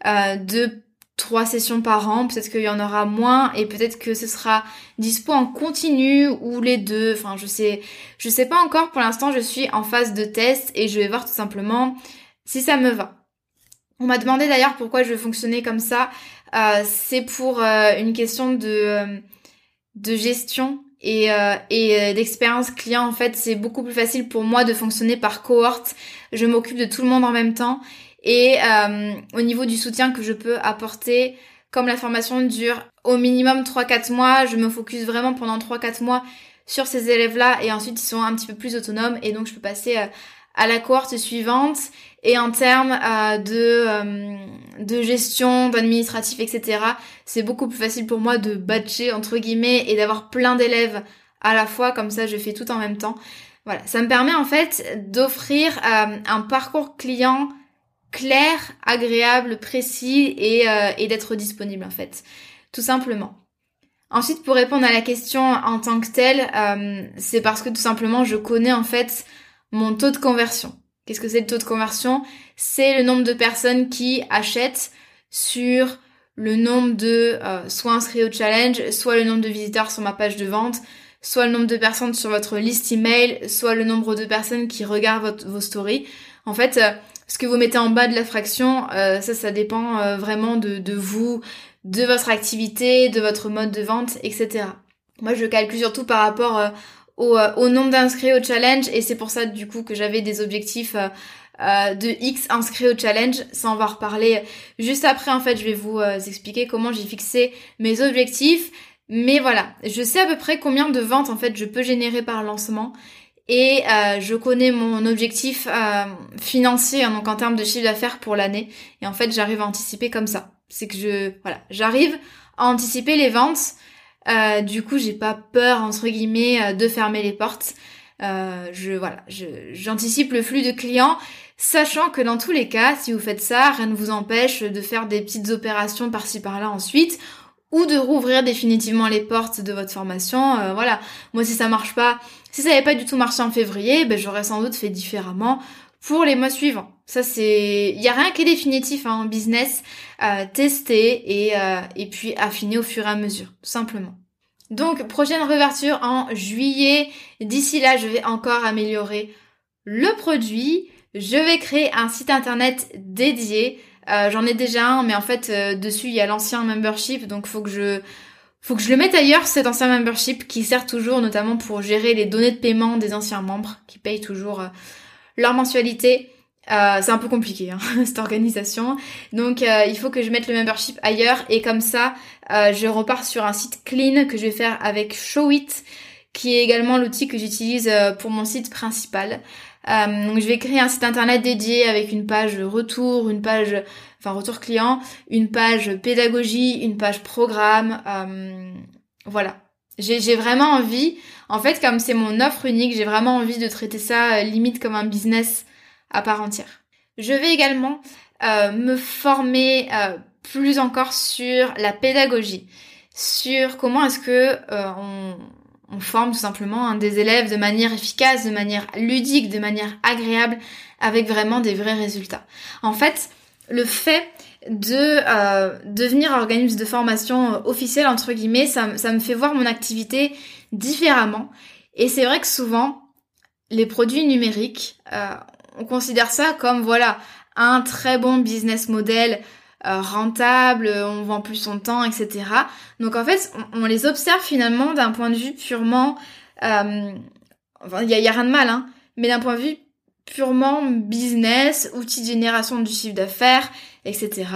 euh, de trois sessions par an, peut-être qu'il y en aura moins et peut-être que ce sera dispo en continu ou les deux. Enfin, je sais, je sais pas encore. Pour l'instant, je suis en phase de test et je vais voir tout simplement si ça me va. On m'a demandé d'ailleurs pourquoi je fonctionnais comme ça. Euh, c'est pour euh, une question de, euh, de gestion et, et d'expérience client. En fait, c'est beaucoup plus facile pour moi de fonctionner par cohorte. Je m'occupe de tout le monde en même temps. Et au niveau du soutien que je peux apporter, comme la formation dure au minimum 3-4 mois, je me focus vraiment pendant 3-4 mois sur ces élèves-là et ensuite ils sont un petit peu plus autonomes et donc je peux passer à la cohorte suivante et en termes euh, de, euh, de gestion, d'administratif, etc., c'est beaucoup plus facile pour moi de batcher, entre guillemets, et d'avoir plein d'élèves à la fois, comme ça je fais tout en même temps. Voilà, ça me permet en fait d'offrir euh, un parcours client clair, agréable, précis et, et d'être disponible en fait, tout simplement. Ensuite, pour répondre à la question en tant que telle, c'est parce que tout simplement je connais en fait mon taux de conversion. Qu'est-ce que c'est le taux de conversion? C'est le nombre de personnes qui achètent sur le nombre de euh, soit inscrits au challenge, soit le nombre de visiteurs sur ma page de vente, soit le nombre de personnes sur votre liste email, soit le nombre de personnes qui regardent vos stories. En fait, euh, ce que vous mettez en bas de la fraction, euh, ça, ça dépend vraiment de, de vous, de votre activité, de votre mode de vente, etc. Moi, je calcule surtout par rapport euh, au, nombre d'inscrits au challenge et c'est pour ça du coup que j'avais des objectifs euh, euh, de X inscrits au challenge. Ça on va reparler juste après en fait je vais vous expliquer comment j'ai fixé mes objectifs. Mais voilà, je sais à peu près combien de ventes en fait je peux générer par lancement et je connais mon objectif financier hein, donc en termes de chiffre d'affaires pour l'année et en fait j'arrive à anticiper comme ça. C'est que je voilà, j'arrive à anticiper les ventes euh, du coup, j'ai pas peur entre guillemets euh, de fermer les portes. Euh, je voilà, j'anticipe le flux de clients, sachant que dans tous les cas, si vous faites ça, rien ne vous empêche de faire des petites opérations par-ci par-là ensuite, ou de rouvrir définitivement les portes de votre formation. Voilà, moi si ça marche pas, si ça n'avait pas du tout marché en février, ben j'aurais sans doute fait différemment pour les mois suivants. Ça c'est, il y a rien qui est définitif hein, en business. Euh, tester et euh, et puis affiner au fur et à mesure, tout simplement. Donc prochaine réouverture en juillet. D'ici là, je vais encore améliorer le produit. Je vais créer un site internet dédié. Euh, J'en ai déjà un, mais en fait euh, dessus il y a l'ancien membership, donc faut que je faut que je le mette ailleurs cet ancien membership qui sert toujours notamment pour gérer les données de paiement des anciens membres qui payent toujours leur mensualité. Euh, c'est un peu compliqué hein, [laughs] cette organisation. Donc euh, il faut que je mette le membership ailleurs et comme ça euh, je repars sur un site clean que je vais faire avec Showit qui est également l'outil que j'utilise pour mon site principal. donc je vais créer un site internet dédié avec une page retour, une page enfin retour client, une page pédagogie, une page programme. voilà. J'ai vraiment envie, en fait comme c'est mon offre unique, j'ai vraiment envie de traiter ça limite comme un business à part entière. Je vais également euh, me former euh, plus encore sur la pédagogie, sur comment est-ce que euh, on, forme tout simplement hein, des élèves de manière efficace, de manière ludique, de manière agréable, avec vraiment des vrais résultats. En fait, le fait de devenir organisme de formation officiel entre guillemets, ça, ça me fait voir mon activité différemment. Et c'est vrai que souvent, les produits numériques, on considère ça comme voilà un très bon business model euh, rentable, on vend plus son temps, etc. Donc en fait, on, les observe finalement d'un point de vue purement, euh, enfin il y a, rien de mal, hein, mais d'un point de vue purement business, outil de génération du chiffre d'affaires, etc.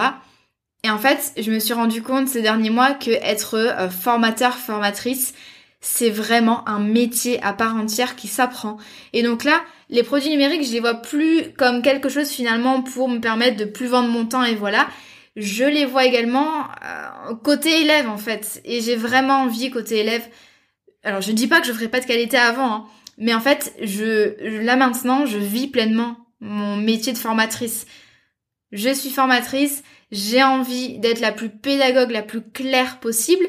Et en fait, je me suis rendu compte ces derniers mois que être euh, formateur, formatrice, c'est vraiment un métier à part entière qui s'apprend. Et donc là, les produits numériques, je les vois plus comme quelque chose finalement pour me permettre de plus vendre mon temps et voilà. Je les vois également euh, côté élève en fait. Et j'ai vraiment envie côté élève. Alors je dis pas que je ferai pas de qualité avant, hein, mais en fait, je là maintenant, je vis pleinement mon métier de formatrice. Je suis formatrice, j'ai envie d'être la plus pédagogue, la plus claire possible.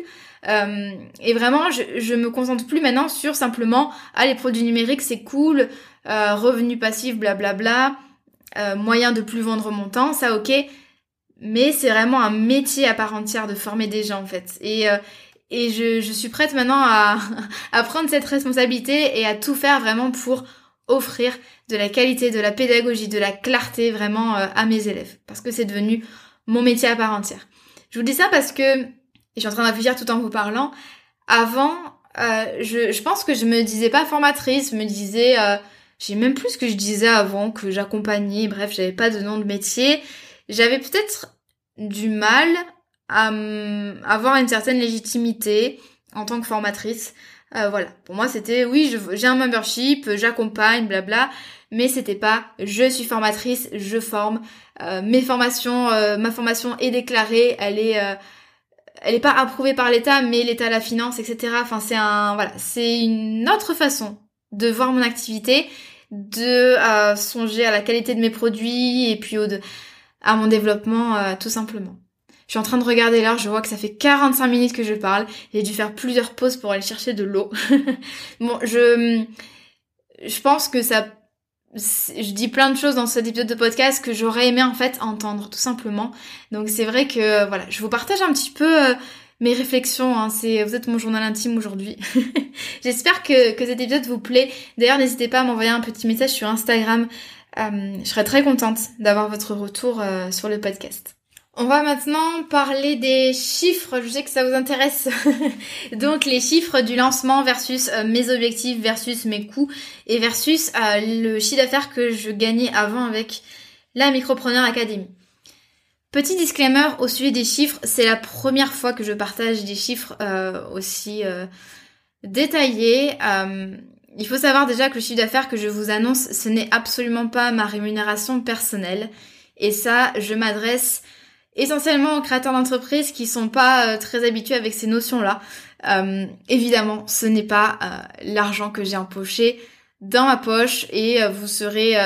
Euh, et vraiment, je, je me concentre plus maintenant sur simplement ah les produits numériques c'est cool, euh, revenu passif, blablabla, euh, moyen de plus vendre mon temps, ça ok. Mais c'est vraiment un métier à part entière de former des gens en fait. Et, euh, et je, je, suis prête maintenant à, [laughs] à prendre cette responsabilité et à tout faire vraiment pour offrir de la qualité, de la pédagogie, de la clarté vraiment euh, à mes élèves. Parce que c'est devenu mon métier à part entière. Je vous dis ça parce que, et je suis en train de tout en vous parlant, avant, euh, je, je, pense que je me disais pas formatrice, je me disais euh, j'ai même plus ce que je disais avant, que j'accompagnais, bref, j'avais pas de nom de métier. J'avais peut-être du mal à avoir une certaine légitimité en tant que formatrice. Euh, voilà, pour moi c'était oui, j'ai un membership, j'accompagne, blabla, mais c'était pas je suis formatrice, je forme. Euh, mes formations, euh, ma formation est déclarée, elle est elle est pas approuvée par l'État, mais l'État la finance, etc. Enfin c'est un voilà, c'est une autre façon de voir mon activité, de euh, songer à la qualité de mes produits et puis au de, à mon développement euh, tout simplement. Je suis en train de regarder l'heure, je vois que ça fait 45 minutes que je parle. J'ai dû faire plusieurs pauses pour aller chercher de l'eau. [laughs] bon, je je pense que ça je dis plein de choses dans cet épisode de podcast que j'aurais aimé en fait entendre tout simplement. Donc c'est vrai que voilà, je vous partage un petit peu euh, mes réflexions. Hein, c'est vous êtes mon journal intime aujourd'hui. [laughs] J'espère que, que cet épisode vous plaît. D'ailleurs, n'hésitez pas à m'envoyer un petit message sur Instagram. Euh, je serais très contente d'avoir votre retour euh, sur le podcast. On va maintenant parler des chiffres, je sais que ça vous intéresse. [laughs] Donc les chiffres du lancement versus euh, mes objectifs versus mes coûts et versus le chiffre d'affaires que je gagnais avant avec la Micropreneur Academy. Petit disclaimer au sujet des chiffres, c'est la première fois que je partage des chiffres euh, aussi euh, détaillés. Euh, il faut savoir déjà que le chiffre d'affaires que je vous annonce, ce n'est absolument pas ma rémunération personnelle. Et ça, je m'adresse essentiellement aux créateurs d'entreprises qui sont pas très habitués avec ces notions-là. évidemment, ce n'est pas l'argent que j'ai empoché dans ma poche et vous serez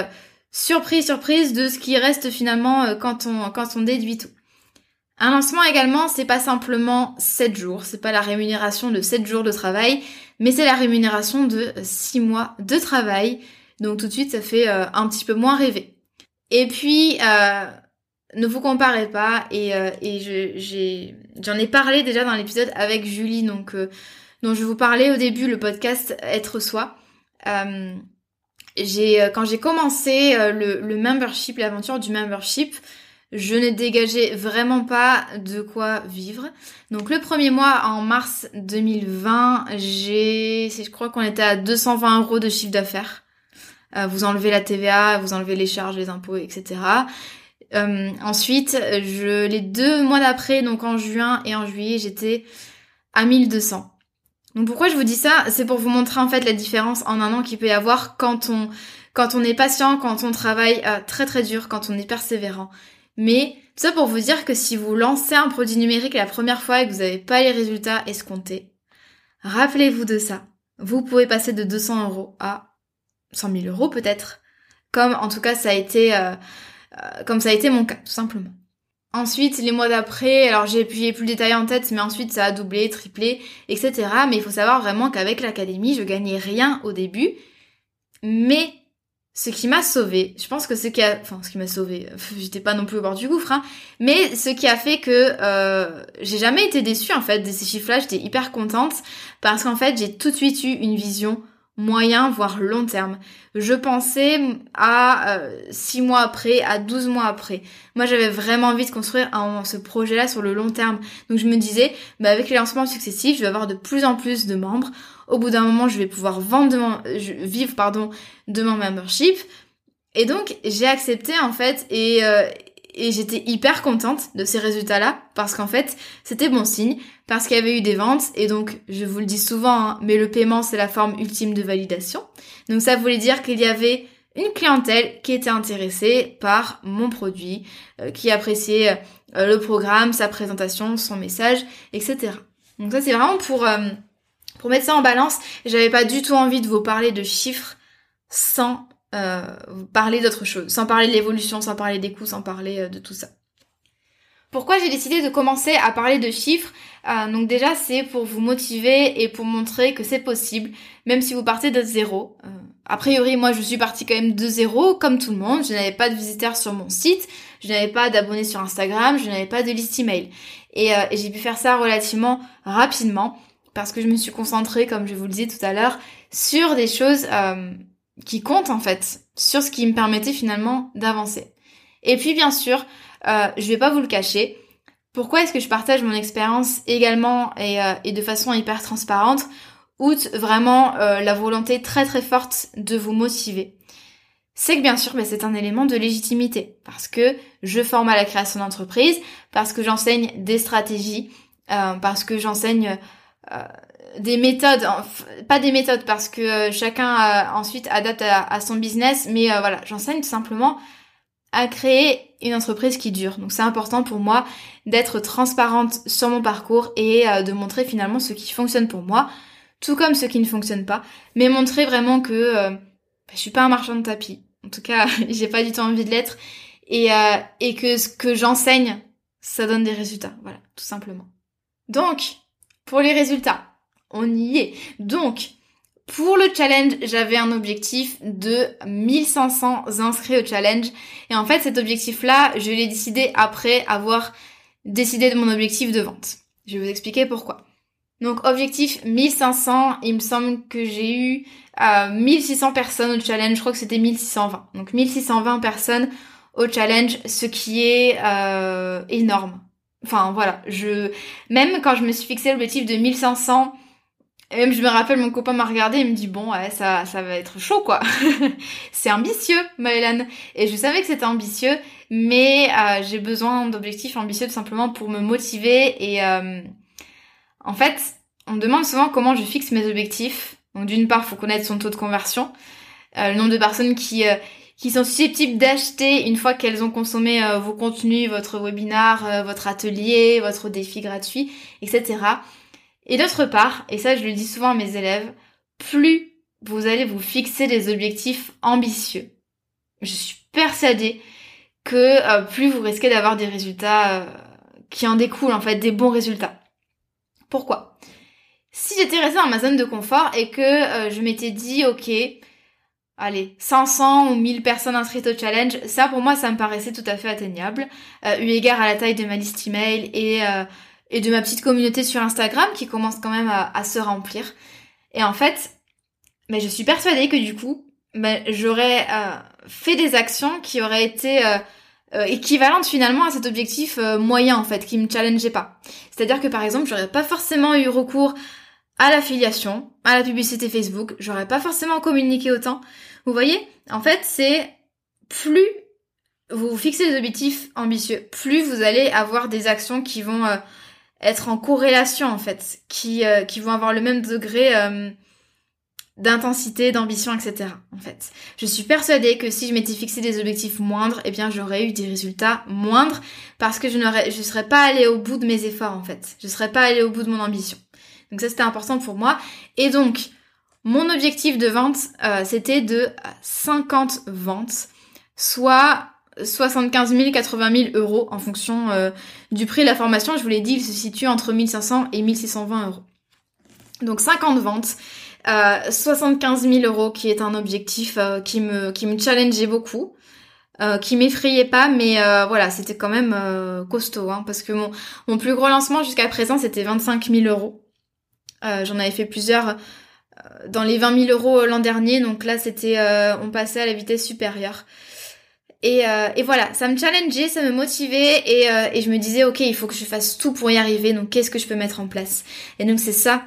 surprise, surprise de ce qui reste finalement euh, quand on, quand on déduit tout. Un lancement également, c'est pas simplement 7 jours, c'est pas la rémunération de 7 jours de travail, mais c'est la rémunération de 6 mois de travail. Donc tout de suite, ça fait un petit peu moins rêver. Et puis, ne vous comparez pas. Et, et j'en ai, parlé déjà dans l'épisode avec Julie, donc dont je vous parlais au début, le podcast Être Soi. J'ai, quand j'ai commencé le, le membership, l'aventure du membership, je n'ai dégagé vraiment pas de quoi vivre. Donc le premier mois, en mars 2020, j'ai, je crois qu'on était à 220 euros de chiffre d'affaires. Euh, vous enlevez la TVA, vous enlevez les charges, les impôts, etc. Euh, ensuite, je, les deux mois d'après, donc en juin et en juillet, j'étais à 1200. Donc pourquoi je vous dis ça? C'est pour vous montrer en fait la différence en un an qu'il peut y avoir quand on quand on est patient, quand on travaille euh, très très dur, quand on est persévérant. Mais ça pour vous dire que si vous lancez un produit numérique la première fois et que vous n'avez pas les résultats escomptés, rappelez-vous de ça. Vous pouvez passer de 200 euros à 100 000 euros peut-être, comme en tout cas ça a été, euh, euh, comme ça a été mon cas tout simplement. Ensuite, les mois d'après, alors j'ai plus, plus le détail en tête, mais ensuite ça a doublé, triplé, etc. Mais il faut savoir vraiment qu'avec l'académie, je gagnais rien au début, mais ce qui m'a sauvé, je pense que ce qui a, enfin ce qui m'a sauvé, [laughs] j'étais pas non plus au bord du gouffre, hein, mais ce qui a fait que euh, j'ai jamais été déçue en fait de ces chiffres-là, j'étais hyper contente parce qu'en fait j'ai tout de suite eu une vision moyen voire long terme. Je pensais à euh, 6 mois après, à 12 mois après. Moi j'avais vraiment envie de construire un, ce projet-là sur le long terme. Donc je me disais, bah, avec les lancements successifs, je vais avoir de plus en plus de membres au bout d'un moment, je vais pouvoir vendre de mon, vivre pardon, de mon membership. Et donc, j'ai accepté en fait et, euh, et j'étais hyper contente de ces résultats-là parce qu'en fait, c'était bon signe parce qu'il y avait eu des ventes et donc, je vous le dis souvent, hein, mais le paiement, c'est la forme ultime de validation. Donc, ça voulait dire qu'il y avait une clientèle qui était intéressée par mon produit, euh, qui appréciait euh, le programme, sa présentation, son message, etc. Donc ça, c'est vraiment pour pour mettre ça en balance, j'avais pas du tout envie de vous parler de chiffres sans euh, parler d'autre chose, sans parler de l'évolution, sans parler des coûts, sans parler euh, de tout ça. Pourquoi j'ai décidé de commencer à parler de chiffres euh, Donc déjà c'est pour vous motiver et pour montrer que c'est possible, même si vous partez de zéro. a priori moi je suis partie quand même de zéro comme tout le monde. Je n'avais pas de visiteurs sur mon site, je n'avais pas d'abonnés sur Instagram, je n'avais pas de liste email. Et, et j'ai pu faire ça relativement rapidement parce que je me suis concentrée, comme je vous le disais tout à l'heure, sur des choses euh, qui comptent en fait, sur ce qui me permettait finalement d'avancer. Et puis bien sûr, euh, je vais pas vous le cacher, pourquoi est-ce que je partage mon expérience également et, euh, et, de façon hyper transparente, outre vraiment euh, la volonté très très forte de vous motiver. C'est que bien sûr, ben, c'est un élément de légitimité parce que je forme à la création d'entreprise, parce que j'enseigne des stratégies, euh, parce que j'enseigne euh, des méthodes, pas des méthodes parce que euh, chacun ensuite adapte à, son business, mais voilà, j'enseigne tout simplement à créer une entreprise qui dure. Donc c'est important pour moi d'être transparente sur mon parcours et de montrer finalement ce qui fonctionne pour moi, tout comme ce qui ne fonctionne pas, mais montrer vraiment que bah, je suis pas un marchand de tapis. En tout cas, [laughs] j'ai pas du tout envie de l'être et, et que ce que j'enseigne, ça donne des résultats. Voilà, tout simplement. Donc, pour les résultats, on y est. Donc, pour le challenge, j'avais un objectif de 1500 inscrits au challenge. Et en fait, cet objectif-là, je l'ai décidé après avoir décidé de mon objectif de vente. Je vais vous expliquer pourquoi. Donc, objectif 1500, il me semble que j'ai eu euh, 1600 personnes au challenge. Je crois que c'était 1620. Donc, 1620 personnes au challenge, ce qui est euh, énorme. Enfin voilà, je même quand je me suis fixé l'objectif de 1500, même je me rappelle mon copain m'a regardé et me dit bon ouais ça va être chaud quoi. [laughs] c'est ambitieux Maëlan et je savais que c'était ambitieux mais euh, j'ai besoin d'objectifs ambitieux tout simplement pour me motiver et euh, en fait on me demande souvent comment je fixe mes objectifs. Donc d'une part faut connaître son taux de conversion, euh, le nombre de personnes qui qui sont susceptibles d'acheter une fois qu'elles ont consommé vos contenus, votre webinar, votre atelier, votre défi gratuit, etc. Et d'autre part, et ça je le dis souvent à mes élèves, plus vous allez vous fixer des objectifs ambitieux. Je suis persuadée que euh, plus vous risquez d'avoir des résultats qui en découlent, en fait, des bons résultats. Pourquoi? Si j'étais restée dans ma zone de confort et que je m'étais dit, ok, allez, 500 ou 1000 personnes inscrites au challenge, ça pour moi ça me paraissait tout à fait atteignable, euh, eu égard à la taille de ma liste email et, euh, et de ma petite communauté sur Instagram qui commence quand même à, se remplir. Et en fait, je suis persuadée que du coup, j'aurais euh, fait des actions qui auraient été euh, euh, équivalentes finalement à cet objectif moyen en fait, qui me challengeait pas. C'est-à-dire que par exemple, j'aurais pas forcément eu recours à l'affiliation, à la publicité Facebook, j'aurais pas forcément communiqué autant. Vous voyez, en fait, c'est plus vous fixez des objectifs ambitieux, plus vous allez avoir des actions qui vont être en corrélation en fait, qui, qui vont avoir le même degré d'intensité, d'ambition, etc. En fait, je suis persuadée que si je m'étais fixé des objectifs moindres, eh bien j'aurais eu des résultats moindres parce que je n'aurais, je serais pas allée au bout de mes efforts en fait. Je serais pas allée au bout de mon ambition. Donc ça c'était important pour moi. Et donc mon objectif de vente euh, c'était de 50 ventes, soit 75 000, 80 000 euros en fonction euh, du prix de la formation. Je vous l'ai dit, il se situe entre 1500 et 1620 euros. Donc 50 ventes. 75 000 euros, qui est un objectif euh, qui me qui me challengeait beaucoup, euh, qui m'effrayait pas, mais euh, voilà, c'était quand même costaud, hein, parce que mon mon plus gros lancement jusqu'à présent c'était 25 000 euros. J'en avais fait plusieurs dans les 20 000 euros l'an dernier, donc là c'était on passait à la vitesse supérieure. Et, et, voilà, ça me challengeait, ça me motivait et, et, je me disais ok, il faut que je fasse tout pour y arriver. Donc qu'est-ce que je peux mettre en place? Et donc c'est ça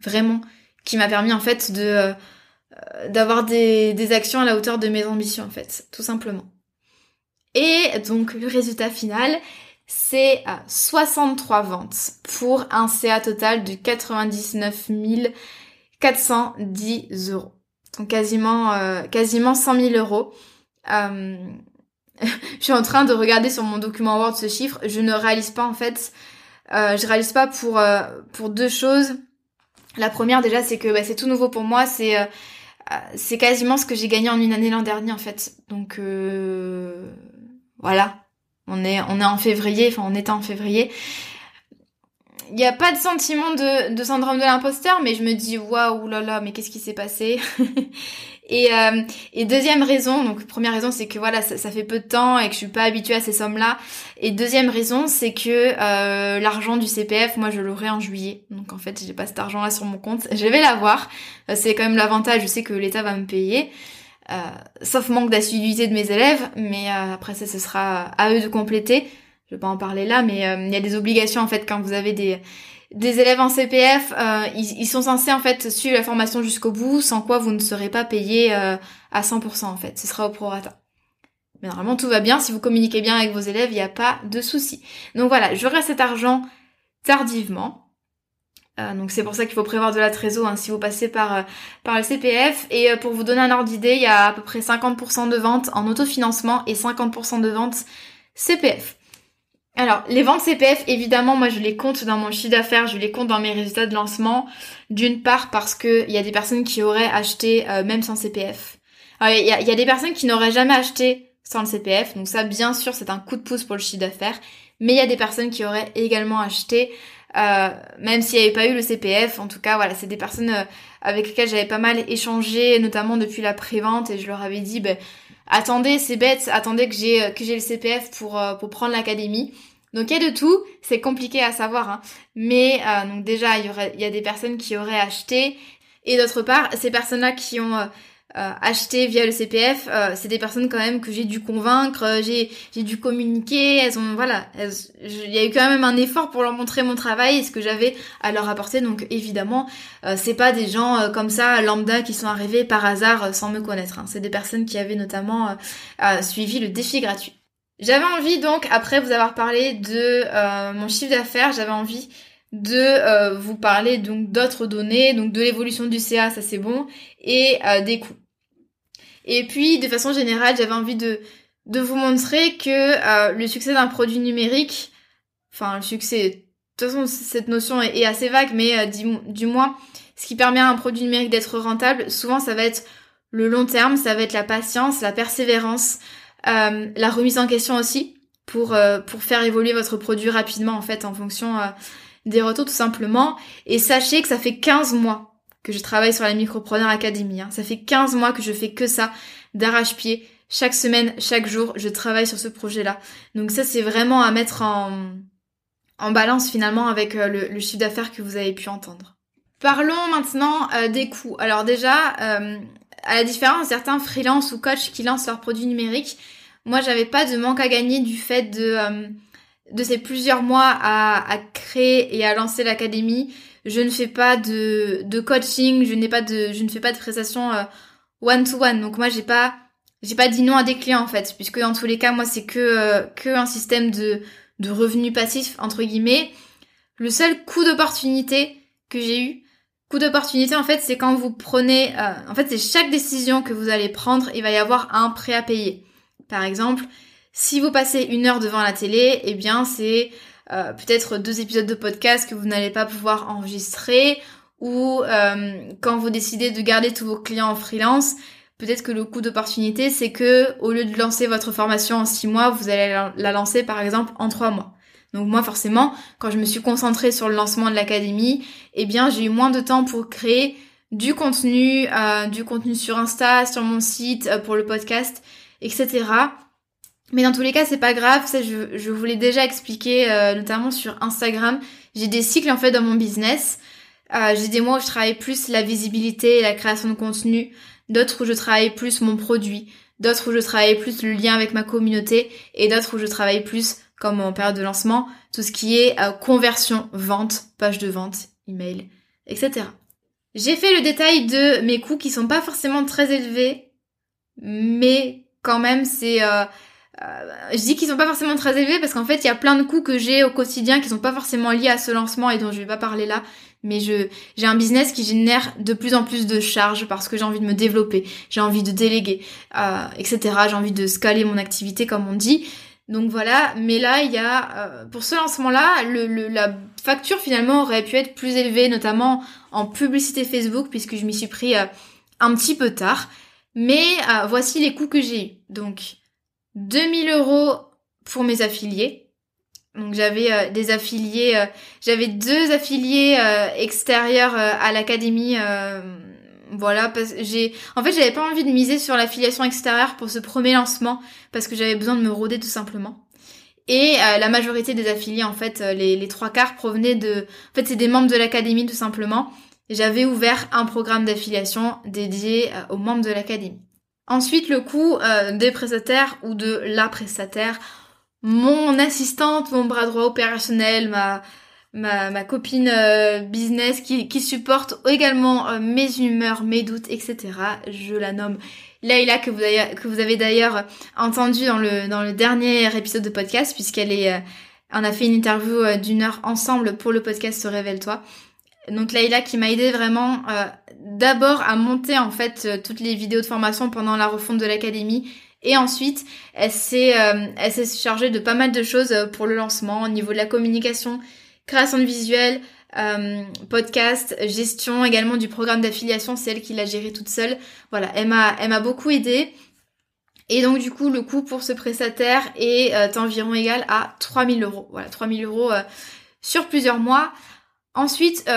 vraiment qui m'a permis en fait de euh, d'avoir des, des actions à la hauteur de mes ambitions en fait, tout simplement. Et donc le résultat final, c'est 63 ventes pour un CA total de 99 410 euros. Donc quasiment, euh, quasiment 100 000 euros. Euh, je suis en train de regarder sur mon document Word ce chiffre. Je ne réalise pas en fait, euh, je réalise pas pour, pour deux choses. La première déjà, c'est que bah, c'est tout nouveau pour moi. C'est euh, euh, c'est quasiment ce que j'ai gagné en une année l'an dernier en fait. Donc euh, voilà, on est on est en février, enfin on était en février. Il n'y a pas de sentiment de, de syndrome de l'imposteur, mais je me dis waouh là là, mais qu'est-ce qui s'est passé? [laughs] Et, euh, et deuxième raison, donc première raison c'est que voilà ça, fait peu de temps et que je suis pas habituée à ces sommes-là. Et deuxième raison c'est que euh, l'argent du CPF, moi je l'aurai en juillet. Donc en fait j'ai pas cet argent-là sur mon compte. [laughs] Je vais l'avoir. Euh, c'est quand même l'avantage, je sais que l'État va me payer. Euh, sauf manque d'assiduité de mes élèves, mais euh, après ça ce sera à eux de compléter. Je vais pas en parler là, mais il y a des obligations en fait quand vous avez des des élèves en CPF, euh, ils, sont censés en fait suivre la formation jusqu'au bout, sans quoi vous ne serez pas payé euh, à 100% en fait. Ce sera au prorata. Mais normalement tout va bien, si vous communiquez bien avec vos élèves, il n'y a pas de souci. Donc voilà, j'aurai cet argent tardivement. Euh, donc c'est pour ça qu'il faut prévoir de la trésor hein, si vous passez par, par le CPF. Et pour vous donner un ordre d'idée, il y a à peu près 50% de ventes en autofinancement et 50% de ventes CPF. Alors, les ventes CPF, évidemment, moi je les compte dans mon chiffre d'affaires, je les compte dans mes résultats de lancement. D'une part parce que il y a des personnes qui auraient acheté euh, même sans CPF. Il y, a, des personnes qui n'auraient jamais acheté sans le CPF, donc ça bien sûr c'est un coup de pouce pour le chiffre d'affaires. Mais il y a des personnes qui auraient également acheté, euh, même s'il n'y avait pas eu le CPF. En tout cas, voilà, c'est des personnes euh, avec lesquelles j'avais pas mal échangé, notamment depuis la prévente, et je leur avais dit, ben attendez, c'est bête, attendez que j'ai que j'ai le CPF pour euh, pour prendre l'académie. Donc il y a de tout, c'est compliqué à savoir, hein. mais euh, donc déjà il y aurait il y a des personnes qui auraient acheté et d'autre part ces personnes-là qui ont euh, euh, acheter via le CPF, euh, c'est des personnes quand même que j'ai dû convaincre, euh, j'ai j'ai dû communiquer, elles ont voilà, il y a eu quand même un effort pour leur montrer mon travail et ce que j'avais à leur apporter. Donc évidemment, c'est pas des gens comme ça lambda qui sont arrivés par hasard sans me connaître. Hein. C'est des personnes qui avaient notamment suivi le défi gratuit. J'avais envie donc, après vous avoir parlé de mon chiffre d'affaires, j'avais envie de vous parler donc d'autres données, donc de l'évolution du CA, ça c'est bon, et des coûts. Et puis, de façon générale, j'avais envie de, de vous montrer que euh, le succès d'un produit numérique, enfin le succès, de toute façon cette notion est, assez vague, mais euh, du, moins, ce qui permet à un produit numérique d'être rentable, souvent ça va être le long terme, ça va être la patience, la persévérance, euh, la remise en question aussi, pour, pour faire évoluer votre produit rapidement en fait en fonction des retours tout simplement. Et sachez que ça fait 15 mois que je travaille sur la Micropreneur Academy. Hein. Ça fait 15 mois que je fais que ça, d'arrache-pied. Chaque semaine, chaque jour, je travaille sur ce projet-là. Donc ça, c'est vraiment à mettre en, en balance finalement avec euh, le, chiffre d'affaires que vous avez pu entendre. Parlons maintenant euh, des coûts. Alors déjà, euh, à la différence de certains freelances ou coachs qui lancent leurs produits numériques, moi j'avais pas de manque à gagner du fait de de ces plusieurs mois à créer et à lancer l'académie. Je ne fais pas de, de coaching, je n'ai pas de je ne fais pas de prestations one to one. Donc moi j'ai pas j'ai pas dit non à des clients en fait, puisque dans tous les cas moi c'est que que un système de de revenus passifs, entre guillemets. Le seul coup d'opportunité que j'ai eu, coup d'opportunité en fait, c'est quand vous prenez, euh, en fait c'est chaque décision que vous allez prendre, il va y avoir un prêt à payer. Par exemple, si vous passez une heure devant la télé, eh bien c'est euh, peut-être deux épisodes de podcast que vous n'allez pas pouvoir enregistrer, ou euh, quand vous décidez de garder tous vos clients en freelance, peut-être que le coup d'opportunité, c'est que au lieu de lancer votre formation en six mois, vous allez la lancer par exemple en trois mois. Donc moi forcément, quand je me suis concentrée sur le lancement de l'académie, eh bien j'ai eu moins de temps pour créer du contenu, euh, du contenu sur Insta, sur mon site, pour le podcast, etc. Mais dans tous les cas, c'est pas grave. Ça, je, je vous l'ai déjà expliqué, euh, notamment sur Instagram. J'ai des cycles en fait dans mon business. j'ai des mois où je travaille plus la visibilité et la création de contenu d'autres où je travaille plus mon produit, d'autres où je travaille plus le lien avec ma communauté et d'autres où je travaille plus, comme en période de lancement, tout ce qui est euh, conversion, vente, page de vente, email, etc. J'ai fait le détail de mes coûts qui sont pas forcément très élevés, mais quand même c'est... Euh, je dis qu'ils sont pas forcément très élevés parce qu'en fait il y a plein de coûts que j'ai au quotidien qui sont pas forcément liés à ce lancement et dont je vais pas parler là mais je j'ai un business qui génère de plus en plus de charges parce que j'ai envie de me développer, j'ai envie de déléguer, euh, etc. J'ai envie de scaler mon activité comme on dit. Donc voilà, mais là il y a euh, pour ce lancement-là, le, la facture finalement aurait pu être plus élevée, notamment en publicité Facebook puisque je m'y suis pris un petit peu tard. Mais voici les coûts que j'ai eu. Donc 2000 euros pour mes affiliés, donc j'avais euh, des affiliés, euh, j'avais deux affiliés euh, extérieurs à l'académie. voilà, j'ai, en fait, j'avais pas envie de miser sur l'affiliation extérieure pour ce premier lancement parce que j'avais besoin de me roder tout simplement. Et la majorité des affiliés, en fait, les, les trois quarts provenaient de, en fait, c'est des membres de l'académie tout simplement. J'avais ouvert un programme d'affiliation dédié aux membres de l'académie. Ensuite, le coût des prestataires ou de la prestataire mon assistante, mon bras droit opérationnel, ma, ma, copine euh, business qui, qui supporte également euh, mes humeurs, mes doutes, etc. Je la nomme Leïla que vous avez, d'ailleurs entendu dans le, dans le dernier épisode de podcast puisqu'elle est... Euh, on a fait une interview d'une heure ensemble pour le podcast Se Révèle-toi. Donc Leïla qui m'a aidé vraiment d'abord à monter en fait toutes les vidéos de formation pendant la refonte de l'académie et ensuite, elle s'est, euh, elle s'est chargée de pas mal de choses euh, pour le lancement au niveau de la communication, création de visuels, euh, podcast, gestion également du programme d'affiliation, c'est elle qui l'a géré toute seule. Voilà, elle m'a, elle m'a beaucoup aidé. Et donc du coup, le coût pour ce prestataire est environ égal à 3000 euros. Voilà, 3000 euros sur plusieurs mois. Ensuite,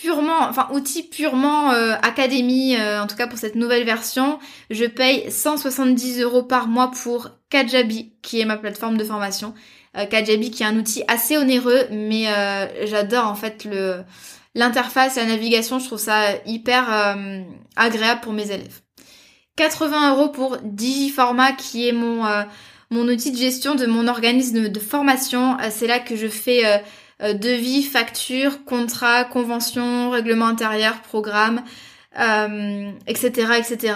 purement, enfin outil purement euh, académie, euh, en tout cas pour cette nouvelle version, je paye 170 euros par mois pour Kajabi, qui est ma plateforme de formation. Euh, Kajabi qui est un outil assez onéreux, mais j'adore en fait le l'interface la navigation, je trouve ça hyper agréable pour mes élèves. 80 euros pour Digiforma qui est mon mon outil de gestion de mon organisme de formation. C'est là que je fais devis, facture, contrat, convention, règlement intérieur, programme, euh, etc. etc.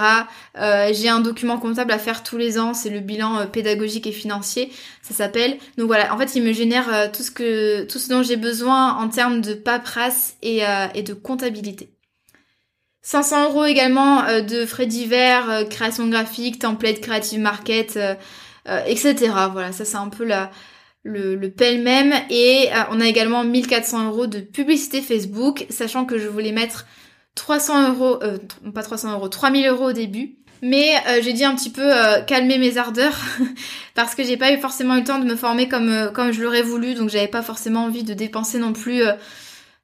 Euh, j'ai un document comptable à faire tous les ans, c'est le bilan euh, pédagogique et financier, ça s'appelle. Donc voilà, en fait, il me génère tout ce que tout ce dont j'ai besoin en termes de paperasse et, et de comptabilité. 500 euros également de frais divers, création graphique, template, creative market, etc. Voilà, ça c'est un peu la, le, le pêle-même et euh, on a également 1400 euros de publicité Facebook, sachant que je voulais mettre 300 euros, euh, pas 300 euros, 3000 euros au début. Mais euh, j'ai dit un petit peu calmer mes ardeurs [laughs] parce que j'ai pas eu forcément eu le temps de me former comme comme je l'aurais voulu, donc j'avais pas forcément envie de dépenser non plus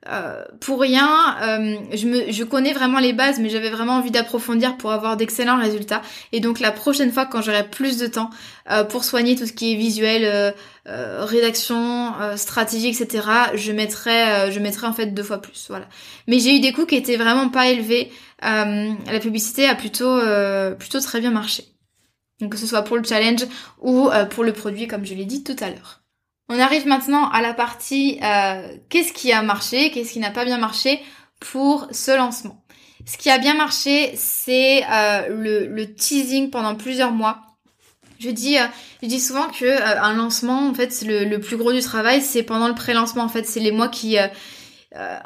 euh, pour rien. Euh, je, me, je connais vraiment les bases, mais j'avais vraiment envie d'approfondir pour avoir d'excellents résultats. Et donc la prochaine fois, quand j'aurai plus de temps euh, pour soigner tout ce qui est visuel, rédaction, stratégie, etc., je mettrai, je mettrai en fait deux fois plus. Voilà. Mais j'ai eu des coûts qui étaient vraiment pas élevés. la publicité a plutôt, plutôt très bien marché. Donc que ce soit pour le challenge ou pour le produit, comme je l'ai dit tout à l'heure. On arrive maintenant à la partie euh, qu'est-ce qui a marché, qu'est-ce qui n'a pas bien marché pour ce lancement. Ce qui a bien marché, c'est euh, le, teasing pendant plusieurs mois. Je dis, euh, je dis souvent que un lancement, en fait, le, le, plus gros du travail, c'est pendant le pré-lancement. En fait, c'est les mois qui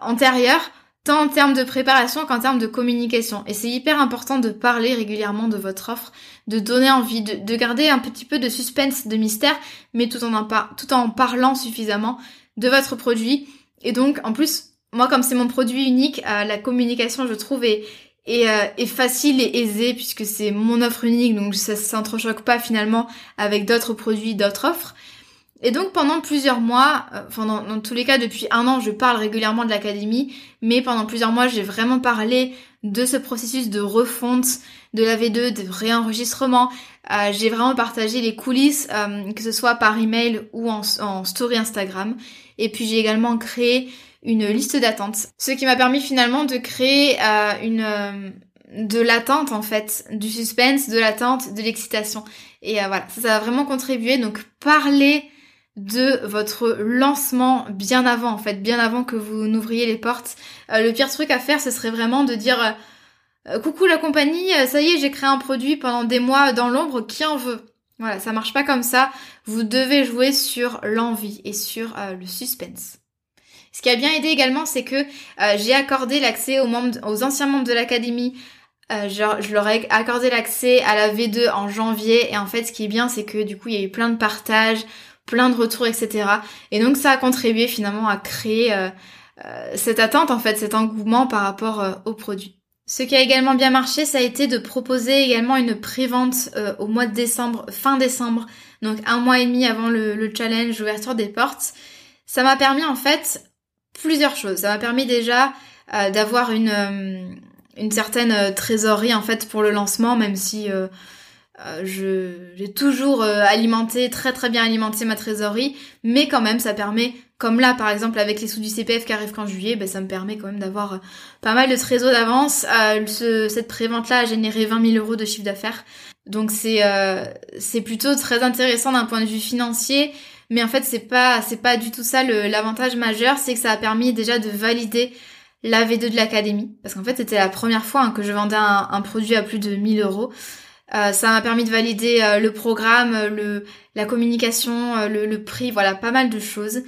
antérieurs tant en termes de préparation qu'en termes de communication. Et c'est hyper important de parler régulièrement de votre offre, de donner envie, de, garder un petit peu de suspense, de mystère, mais tout en, tout en parlant suffisamment de votre produit. Et donc, en plus, moi, comme c'est mon produit unique, euh, la communication, je trouve, est, euh, est, facile et aisée puisque c'est mon offre unique, donc ça s'entrechoque pas finalement avec d'autres produits, d'autres offres. Et donc pendant plusieurs mois, euh, enfin dans, tous les cas depuis un an, je parle régulièrement de l'académie, mais pendant plusieurs mois, j'ai vraiment parlé de ce processus de refonte de la V2, de réenregistrement. Euh, j'ai vraiment partagé les coulisses, euh, que ce soit par email ou en, en story Instagram. Et puis j'ai également créé une liste d'attente, ce qui m'a permis finalement de créer une de l'attente en fait, du suspense, de l'attente, de l'excitation. Et voilà, ça, ça a vraiment contribué. Donc parler de votre lancement bien avant en fait, bien avant que vous n'ouvriez les portes. Euh, le pire truc à faire, ce serait vraiment de dire euh, euh, coucou la compagnie, ça y est, j'ai créé un produit pendant des mois dans l'ombre, qui en veut? Voilà, ça marche pas comme ça. Vous devez jouer sur l'envie et sur le suspense. Ce qui a bien aidé également, c'est que j'ai accordé l'accès aux aux anciens membres de l'académie. je leur ai accordé l'accès à la V2 en janvier et en fait, ce qui est bien, c'est que du coup, il y a eu plein de partages, plein de retours, etc. Et donc ça a contribué finalement à créer euh, euh, cette attente, en fait, cet engouement par rapport euh, au produit. Ce qui a également bien marché, ça a été de proposer également une prévente au mois de décembre, fin décembre, donc un mois et demi avant le, le challenge ouverture des portes. Ça m'a permis en fait plusieurs choses. Ça m'a permis déjà d'avoir une, une certaine trésorerie en fait pour le lancement, même si euh, j'ai toujours euh, alimenté très très bien alimenté ma trésorerie, mais quand même ça permet, comme là par exemple avec les sous du CPF qui arrivent qu'en juillet, ben, ça me permet quand même d'avoir euh, pas mal de trésor d'avance. Ce, cette prévente là a généré 20 000 euros de chiffre d'affaires, donc c'est c'est plutôt très intéressant d'un point de vue financier. Mais en fait c'est pas c'est pas du tout ça l'avantage majeur, c'est que ça a permis déjà de valider la V2 de l'académie, parce qu'en fait c'était la première fois hein, que je vendais un, un produit à plus de 1000 euros. Euh, ça m'a permis de valider euh, le programme, euh, le, la communication, le, le, prix, voilà, pas mal de choses.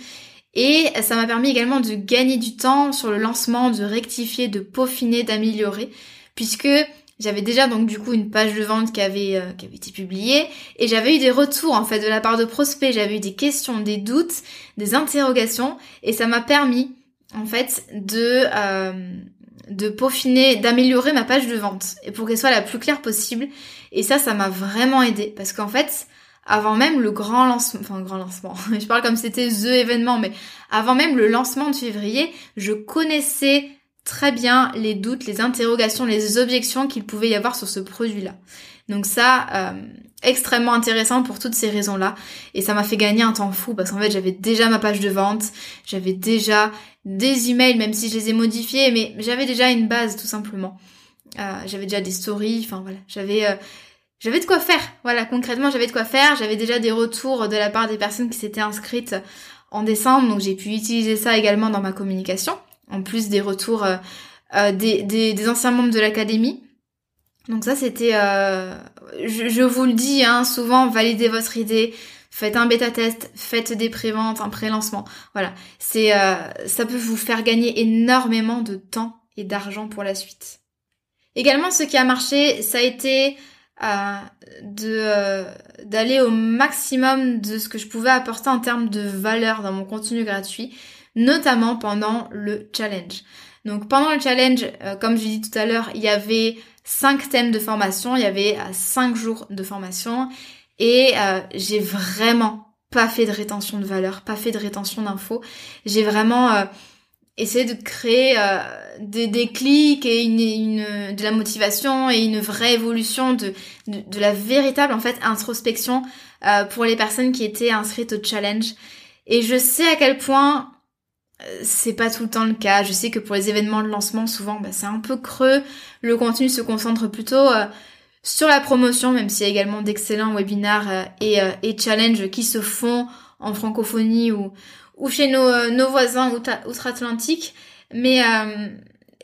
Et ça m'a permis également de gagner du temps sur le lancement, de rectifier, de peaufiner, d'améliorer, puisque j'avais déjà donc du coup une page de vente qui avait, qui avait été publiée et j'avais eu des retours en fait de la part de prospects, j'avais eu des questions, des doutes, des interrogations et ça m'a permis en fait de de peaufiner, d'améliorer ma page de vente et pour qu'elle soit la plus claire possible. Et ça, ça m'a vraiment aidé parce qu'en fait, avant même le grand lancement, enfin grand lancement, [laughs] je parle comme c'était the événement, mais avant même le lancement de février, je connaissais très bien les doutes, les interrogations, les objections qu'il pouvait y avoir sur ce produit-là. Donc ça, euh, extrêmement intéressant pour toutes ces raisons-là. Et ça m'a fait gagner un temps fou parce qu'en fait j'avais déjà ma page de vente, j'avais déjà des emails, même si je les ai modifiés, mais j'avais déjà une base tout simplement. Euh, j'avais déjà des stories, enfin voilà, j'avais euh, j'avais de quoi faire. Voilà, concrètement j'avais de quoi faire. J'avais déjà des retours de la part des personnes qui s'étaient inscrites en décembre, donc j'ai pu utiliser ça également dans ma communication, en plus des retours euh, des, des, des anciens membres de l'académie. Donc ça c'était, euh, je, je, vous le dis, hein, souvent validez votre idée, faites un bêta test, faites des préventes, un pré-lancement. Voilà, c'est, euh, ça peut vous faire gagner énormément de temps et d'argent pour la suite. Également, ce qui a marché, ça a été euh, de euh, d'aller au maximum de ce que je pouvais apporter en termes de valeur dans mon contenu gratuit, notamment pendant le challenge. Donc pendant le challenge, euh, comme je l'ai dit tout à l'heure, il y avait cinq thèmes de formation, il y avait euh, cinq jours de formation et euh, j'ai vraiment pas fait de rétention de valeur, pas fait de rétention d'infos. J'ai vraiment essayer de créer des, des clics et une, une, de la motivation et une vraie évolution de, de, la véritable en fait introspection pour les personnes qui étaient inscrites au challenge. Et je sais à quel point c'est pas tout le temps le cas. Je sais que pour les événements de lancement, souvent, bah, c'est un peu creux. Le contenu se concentre plutôt euh, sur la promotion, même s'il y a également d'excellents webinars euh, et, euh, et challenges qui se font en francophonie ou, ou chez nos, nos voisins outre-Atlantique. Mais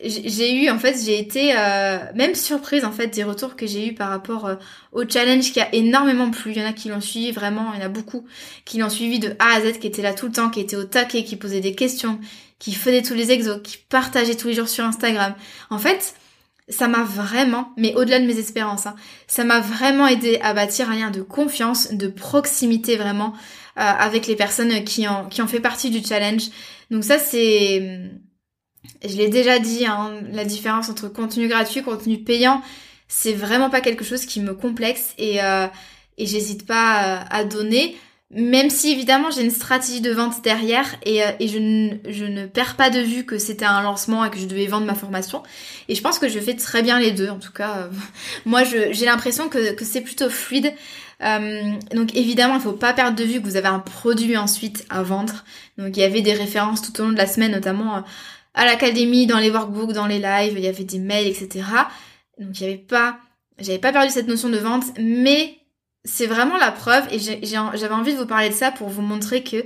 j'ai eu en fait j'ai été euh, même surprise en fait des retours que j'ai eu par rapport euh, au challenge qui a énormément plu. Il y en a qui l'ont suivi vraiment, il y en a beaucoup qui l'ont suivi de A à Z, qui étaient là tout le temps, qui étaient au taquet, qui posaient des questions, qui faisaient tous les exos, qui partageaient tous les jours sur Instagram. En fait, ça m'a vraiment, mais au-delà de mes espérances, hein, ça m'a vraiment aidé à bâtir un lien de confiance, de proximité vraiment euh, avec les personnes qui ont qui ont fait partie du challenge. Donc ça c'est je l'ai déjà dit, hein, la différence entre contenu gratuit contenu payant, c'est vraiment pas quelque chose qui me complexe et, euh, et j'hésite pas euh, à donner. Même si évidemment j'ai une stratégie de vente derrière et, euh, et je, ne, je, ne, perds pas de vue que c'était un lancement et que je devais vendre ma formation. Et je pense que je fais très bien les deux. En tout cas, [laughs] moi j'ai l'impression que, que c'est plutôt fluide. Euh, donc évidemment, il faut pas perdre de vue que vous avez un produit ensuite à vendre. Donc il y avait des références tout au long de la semaine, notamment à l'académie, dans les workbooks, dans les lives, il y avait des mails, etc. Donc il y avait pas, j'avais pas perdu cette notion de vente, mais c'est vraiment la preuve et j'avais envie de vous parler de ça pour vous montrer que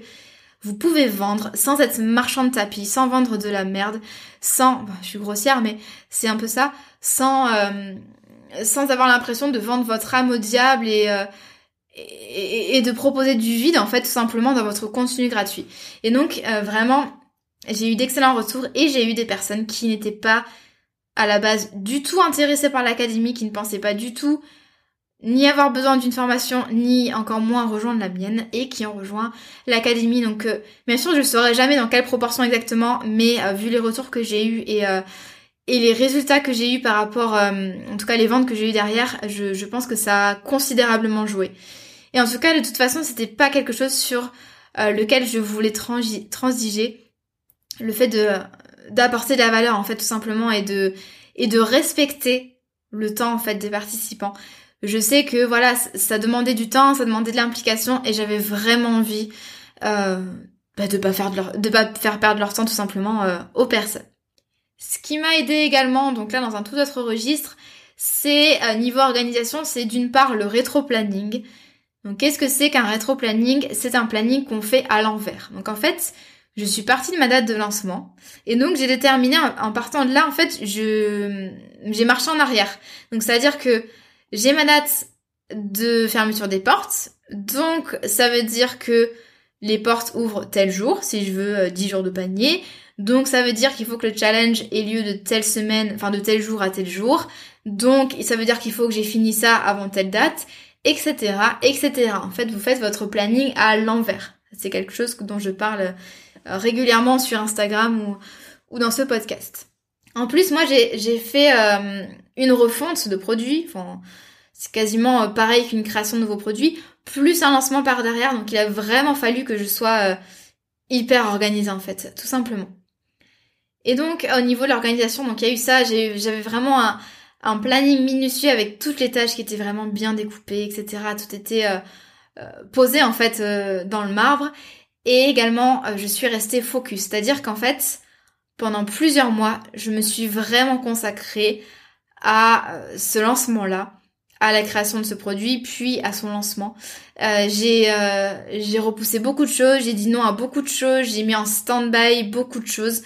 vous pouvez vendre sans être marchand de tapis, sans vendre de la merde, sans, je suis grossière, mais c'est un peu ça, sans, euh, sans avoir l'impression de vendre votre âme au diable et, euh, et, et, de proposer du vide en fait tout simplement dans votre contenu gratuit. Et donc euh, vraiment, j'ai eu d'excellents retours et j'ai eu des personnes qui n'étaient pas à la base du tout intéressées par l'académie, qui ne pensaient pas du tout ni avoir besoin d'une formation, ni encore moins rejoindre la mienne, et qui ont rejoint l'académie. Donc euh, bien sûr, je ne saurais jamais dans quelle proportion exactement, mais euh, vu les retours que j'ai eus et, euh, et les résultats que j'ai eus par rapport, en tout cas les ventes que j'ai eues derrière, je, je, pense que ça a considérablement joué. Et en tout cas, de toute façon, c'était pas quelque chose sur lequel je voulais transiger le fait de d'apporter de la valeur en fait tout simplement et de et de respecter le temps en fait des participants. Je sais que voilà, ça demandait du temps, ça demandait de l'implication et j'avais vraiment envie euh, bah, de pas faire de, leur, de pas faire perdre leur temps tout simplement euh, aux personnes. Ce qui m'a aidé également, donc là dans un tout autre registre, c'est euh, niveau organisation, c'est d'une part le rétro-planning. Donc qu'est-ce que c'est qu'un rétro-planning? C'est un planning qu'on fait à l'envers. Donc en fait, je suis partie de ma date de lancement et donc j'ai déterminé en partant de là en fait j'ai marché en arrière. Donc ça veut dire que j'ai ma date de fermeture des portes. Donc ça veut dire que les portes ouvrent tel jour si je veux 10 euh, jours de panier. Donc ça veut dire qu'il faut que le challenge ait lieu de telle semaine, enfin de tel jour à tel jour. Donc ça veut dire qu'il faut que j'ai fini ça avant telle date, etc., etc. En fait, vous faites votre planning à l'envers. C'est quelque chose dont je parle euh, régulièrement sur Instagram ou, dans ce podcast. En plus, moi, j'ai fait euh, une refonte de produits. C'est quasiment euh, pareil qu'une création de nouveaux produits, plus un lancement par derrière. Donc, il a vraiment fallu que je sois hyper organisée, en fait, tout simplement. Et donc, au niveau de l'organisation, donc il y a eu ça. J'avais vraiment un, un, planning minutieux avec toutes les tâches qui étaient vraiment bien découpées, etc. Tout était posé, en fait, dans le marbre. Et également, euh, je suis restée focus. C'est-à-dire qu'en fait, pendant plusieurs mois, je me suis vraiment consacrée à euh, ce lancement-là, à la création de ce produit, puis à son lancement. Euh, j'ai j'ai repoussé beaucoup de choses, j'ai dit non à beaucoup de choses, j'ai mis en stand-by beaucoup de choses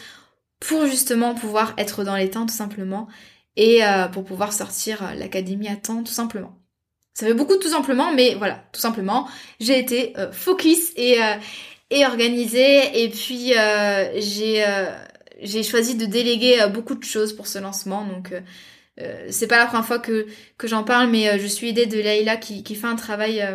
pour justement pouvoir être dans les temps tout simplement et pour pouvoir sortir l'académie à temps tout simplement. Ça fait beaucoup tout simplement, mais voilà, tout simplement, j'ai été focus et, et organisé. Et puis euh, j'ai euh, j'ai choisi de déléguer euh, beaucoup de choses pour ce lancement. Donc c'est pas la première fois que que j'en parle, mais je suis aidée de Leïla qui qui fait un travail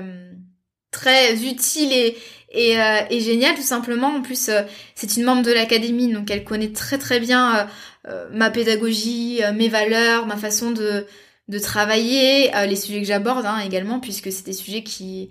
très utile et et, et, génial tout simplement. En plus, c'est une membre de l'académie, donc elle connaît très très bien ma pédagogie, mes valeurs, ma façon de de travailler, les sujets que j'aborde hein, également, puisque c'est des sujets qui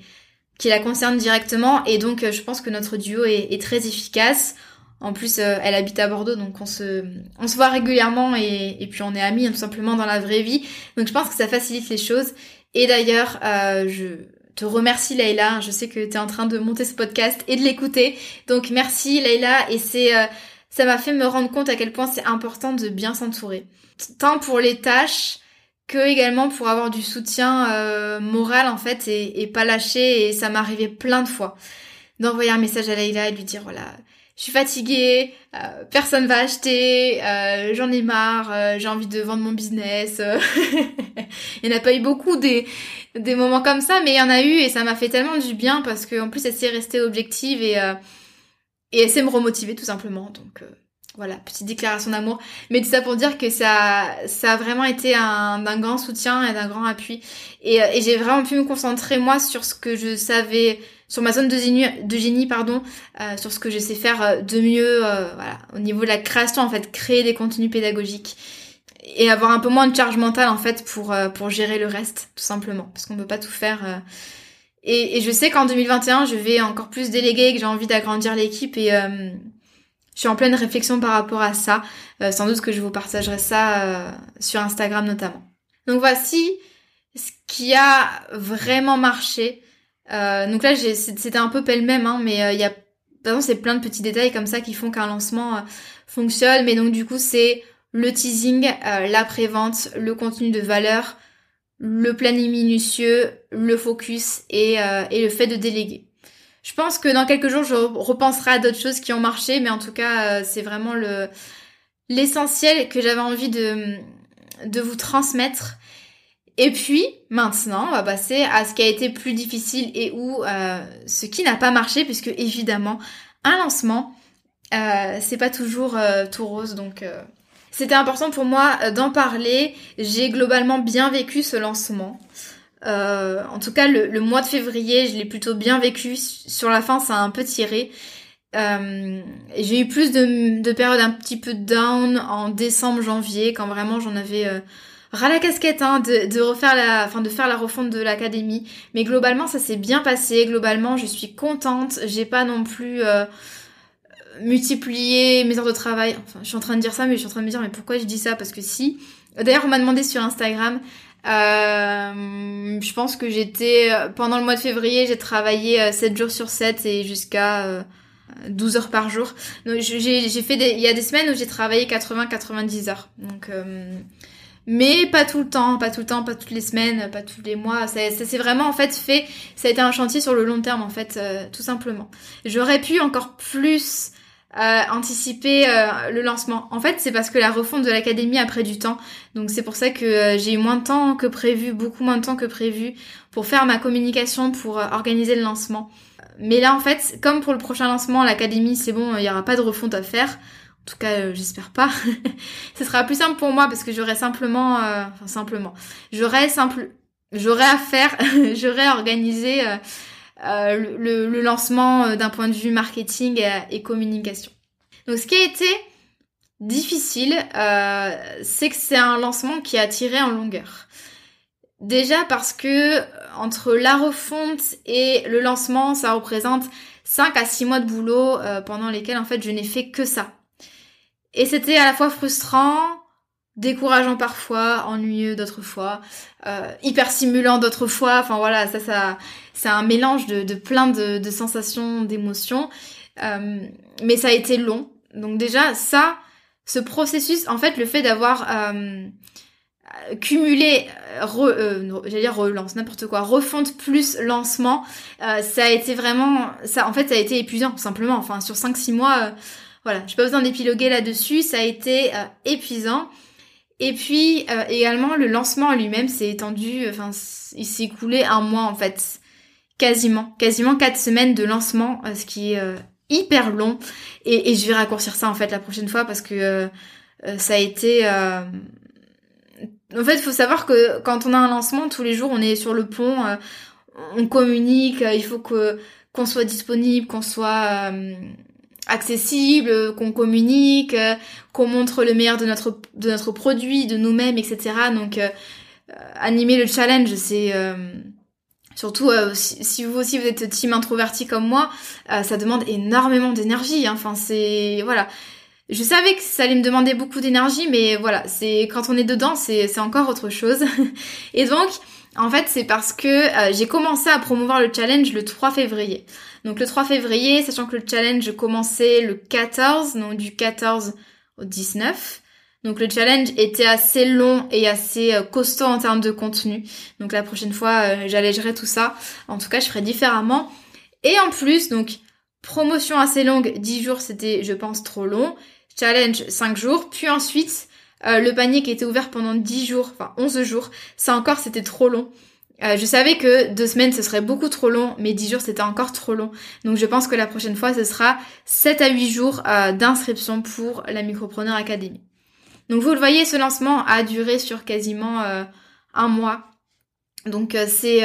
qui la concerne directement et donc euh, je pense que notre duo est, très efficace. En plus, elle habite à Bordeaux, donc on se, on se voit régulièrement et, et puis on est amis hein, tout simplement dans la vraie vie. Donc je pense que ça facilite les choses. Et d'ailleurs, je te remercie Leïla. Je sais que tu es en train de monter ce podcast et de l'écouter. Donc merci Leïla et c'est ça m'a fait me rendre compte à quel point c'est important de bien s'entourer. Tant pour les tâches que également pour avoir du soutien euh, moral en fait et, pas lâcher et ça arrivé plein de fois d'envoyer un message à Leïla et lui dire voilà je suis fatiguée, euh, personne va acheter, euh, j'en ai marre, j'ai envie de vendre mon business. [laughs] il n'y en a pas eu beaucoup des, des moments comme ça, mais il y en a eu et ça m'a fait tellement du bien parce qu'en plus elle s'est restée objective et et elle sait me remotiver tout simplement. Donc euh, voilà, petite déclaration d'amour. Mais tout ça pour dire que ça, ça a vraiment été un, d'un grand soutien et d'un grand appui. Euh, et, j'ai vraiment pu me concentrer moi sur ce que je savais, sur ma zone de génie, pardon, euh, sur ce que je sais faire de mieux, voilà, au niveau de la création en fait, créer des contenus pédagogiques et avoir un peu moins de charge mentale en fait pour pour gérer le reste tout simplement parce qu'on ne peut pas tout faire et, je sais qu'en 2021, je vais encore plus déléguer, que j'ai envie d'agrandir l'équipe et euh, je suis en pleine réflexion par rapport à ça. Euh, sans doute que je vous partagerai ça euh, sur Instagram notamment. Donc voici ce qui a vraiment marché. Donc là, c'était un peu pêle-même, hein, mais il y a, c'est plein de petits détails comme ça qui font qu'un lancement fonctionne. Mais donc du coup, c'est le teasing, la prévente, le contenu de valeur, le planning minutieux, le focus et, euh, et le fait de déléguer. Je pense que dans quelques jours, je repenserai à d'autres choses qui ont marché, mais en tout cas, euh, c'est vraiment le l'essentiel que j'avais envie de, de vous transmettre. Et puis, maintenant, on va passer à ce qui a été plus difficile et où euh, ce qui n'a pas marché, puisque évidemment, un lancement, c'est pas toujours tout rose, donc c'était important pour moi euh, d'en parler. J'ai globalement bien vécu ce lancement. Euh, en tout cas, le, mois de février, je l'ai plutôt bien vécu. Sur la fin, ça a un peu tiré. Euh, j'ai eu plus de, périodes un petit peu down en décembre, janvier, quand vraiment j'en avais ras la casquette hein, de, refaire la, enfin de faire la refonte de l'académie. Mais globalement, ça s'est bien passé. Globalement, je suis contente. J'ai pas non plus multiplier mes heures de travail. Enfin, je suis en train de dire ça, mais je suis en train de me dire, mais pourquoi je dis ça? Parce que si. D'ailleurs, on m'a demandé sur Instagram. Euh, je pense que j'étais pendant le mois de février, j'ai travaillé 7 euh, jours sur 7 et jusqu'à 12 euh, heures par jour. Donc j'ai fait des, il y a des semaines où j'ai travaillé 80 90 heures. Donc euh, mais pas tout le temps, pas tout le temps, pas toutes les semaines, pas tous les mois. Ça, s'est vraiment en fait fait. Ça a été un chantier sur le long terme en fait, tout simplement. J'aurais pu encore plus euh, anticiper euh, le lancement. En fait, c'est parce que la refonte de l'académie a pris du temps. Donc c'est pour ça que euh, j'ai eu moins de temps que prévu, beaucoup moins de temps que prévu pour faire ma communication, pour organiser le lancement. Mais là, en fait, comme pour le prochain lancement, l'académie, c'est bon, il n'y aura pas de refonte à faire. En tout cas, j'espère pas. [laughs] Ce sera plus simple pour moi parce que j'aurai simplement, enfin simplement, j'aurai simple, j'aurai à faire, [laughs] j'aurai organisé euh, le, lancement euh, d'un point de vue marketing et, communication. Donc ce qui a été difficile, euh, c'est que c'est un lancement qui a tiré en longueur. Déjà parce que entre la refonte et le lancement, ça représente 5 à 6 mois de boulot pendant lesquels en fait je n'ai fait que ça. Et c'était à la fois frustrant, décourageant parfois, ennuyeux d'autres fois, euh, hyper stimulant d'autres fois. Enfin voilà, ça, ça, c'est un mélange de, plein de, sensations, d'émotions. Euh, mais ça a été long. Donc déjà, ça, ce processus, en fait, le fait d'avoir euh, cumulé, j'allais dire relance, n'importe quoi, refonte plus lancement, ça a été vraiment, ça, en fait, ça a été épuisant, simplement. Enfin, sur 5-6 mois, voilà, j'ai pas besoin d'épiloguer là-dessus, ça a été épuisant. Et puis euh, également le lancement lui-même s'est étendu, enfin il s'est écoulé un mois en fait, quasiment, quasiment quatre semaines de lancement, euh, ce qui est euh, hyper long. Et, je vais raccourcir ça en fait la prochaine fois parce que ça a été. En fait, il faut savoir que quand on a un lancement, tous les jours on est sur le pont, on communique, il faut que qu'on soit disponible, qu'on soit accessible, qu'on communique, euh, qu'on montre le meilleur de notre de notre produit, de nous-mêmes, etc. Donc euh, euh, animer le challenge, c'est Surtout si, vous aussi vous êtes team introverti comme moi, ça demande énormément d'énergie. Hein. Enfin c'est voilà. Je savais que ça allait me demander beaucoup d'énergie, mais voilà, c'est quand on est dedans, c'est encore autre chose. [laughs] Et donc, en fait, c'est parce que euh, j'ai commencé à promouvoir le challenge le 3 février. Donc le 3 février, sachant que le challenge commençait le 14, donc du 14 au 19. Donc le challenge était assez long et assez euh, costaud en termes de contenu. Donc la prochaine fois, euh, j'allégerai tout ça. En tout cas, je ferai différemment. Et en plus, donc promotion assez longue, 10 jours, c'était, je pense, trop long. Challenge 5 jours. Puis ensuite, euh, le panier qui était ouvert pendant 10 jours, enfin 11 jours, ça encore c'était trop long. Euh, je savais que deux semaines ce serait beaucoup trop long, mais 10 jours c'était encore trop long. Donc je pense que la prochaine fois ce sera 7 à 8 jours euh, d'inscription pour la Micropreneur Academy. Donc vous le voyez, ce lancement a duré sur quasiment un mois. Donc c'est...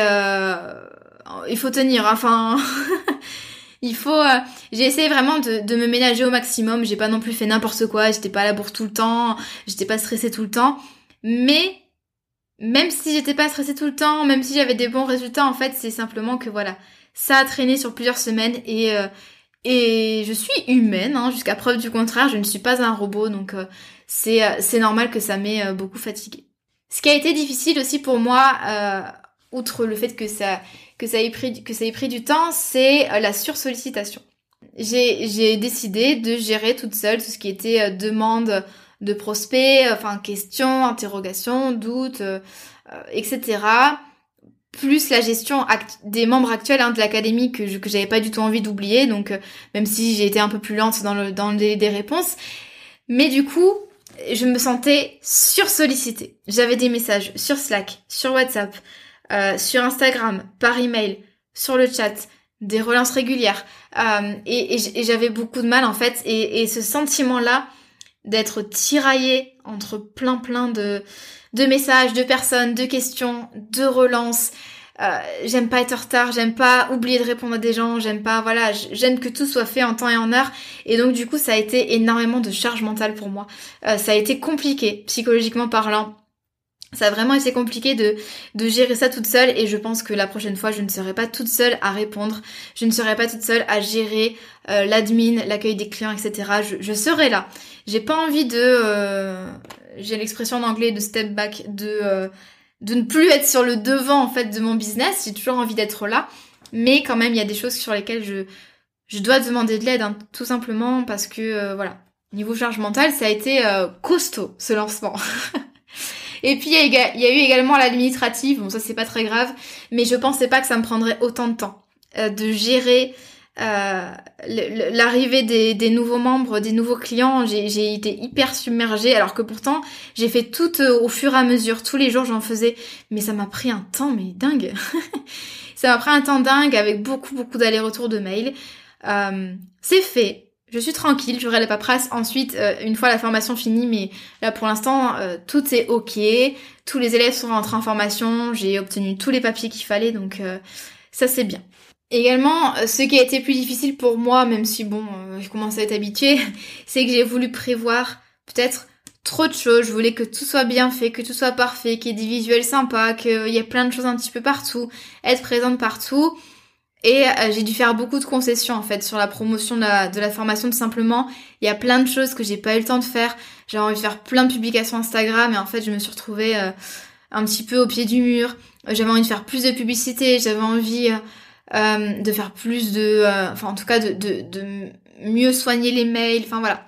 il faut tenir, hein. [laughs] Il faut. Euh, j'ai essayé vraiment de, me ménager au maximum. J'ai pas non plus fait n'importe quoi. J'étais pas à la bourse tout le temps. J'étais pas stressée tout le temps. Mais même si j'étais pas stressée tout le temps, même si j'avais des bons résultats, en fait, c'est simplement que voilà, ça a traîné sur plusieurs semaines et euh, et je suis humaine, hein, jusqu'à preuve du contraire. Je ne suis pas un robot, donc euh, c'est c'est normal que ça m'ait beaucoup fatiguée. Ce qui a été difficile aussi pour moi, outre le fait que ça que ça ait pris, que ça ait pris du temps, c'est euh, la sursollicitation. J'ai, décidé de gérer toute seule tout ce qui était euh, demande de prospects, euh, enfin questions, interrogations, doutes, etc. Plus la gestion des membres actuels hein, de l'académie que, je, que j'avais pas du tout envie d'oublier, donc même si j'ai été un peu plus lente dans le dans le des réponses, mais du coup je me sentais sursollicitée. J'avais des messages sur Slack, sur WhatsApp, euh, sur Instagram, par email, sur le chat, des relances régulières. Euh, et, j'avais beaucoup de mal en fait. Et, ce sentiment-là d'être tiraillé entre plein plein de, messages, de personnes, de questions, de relances. Euh, j'aime pas être en retard, j'aime pas oublier de répondre à des gens, j'aime pas, voilà, j'aime que tout soit fait en temps et en heure. Et donc du coup, ça a été énormément de charge mentale pour moi. ça a été compliqué, psychologiquement parlant ça a vraiment été compliqué de, de gérer ça toute seule et je pense que la prochaine fois je ne serai pas toute seule à répondre, je ne serai pas toute seule à gérer euh, l'admin, l'accueil des clients, etc. Je, je serai là. J'ai pas envie de, euh, j'ai l'expression en anglais de step back, de euh, de ne plus être sur le devant en fait de mon business. J'ai toujours envie d'être là, mais quand même il y a des choses sur lesquelles je je dois demander de l'aide, hein, tout simplement parce que voilà, niveau charge mentale, ça a été costaud ce lancement. [laughs] Et puis il y, a eu également l'administratif, bon ça c'est pas très grave, mais je pensais pas que ça me prendrait autant de temps euh, de gérer euh, l'arrivée des, nouveaux membres, des nouveaux clients. J'ai été hyper submergée, alors que pourtant j'ai fait tout euh, au fur et à mesure, tous les jours j'en faisais, mais ça m'a pris un temps mais dingue. [laughs] ça m'a pris un temps dingue avec beaucoup beaucoup d'allers-retours de mails. c'est fait, je suis tranquille, j'aurai la paperasse ensuite euh, une fois la formation finie, mais là pour l'instant euh, tout est ok, tous les élèves sont rentrés en formation, j'ai obtenu tous les papiers qu'il fallait, donc euh, ça c'est bien. Également, ce qui a été plus difficile pour moi, même si bon, je commence à être habituée, [laughs] c'est que j'ai voulu prévoir peut-être trop de choses, je voulais que tout soit bien fait, que tout soit parfait, qu'il y ait des visuels sympas, qu'il y ait plein de choses un petit peu partout, être présente partout. Et euh, j'ai dû faire beaucoup de concessions en fait sur la promotion de la, formation tout simplement. Il y a plein de choses que j'ai pas eu le temps de faire. J'avais envie de faire plein de publications Instagram et en fait je me suis retrouvée euh, un petit peu au pied du mur. J'avais envie de faire plus de publicité, j'avais envie euh, de faire plus de... enfin en tout cas de, de, de mieux soigner les mails, enfin voilà.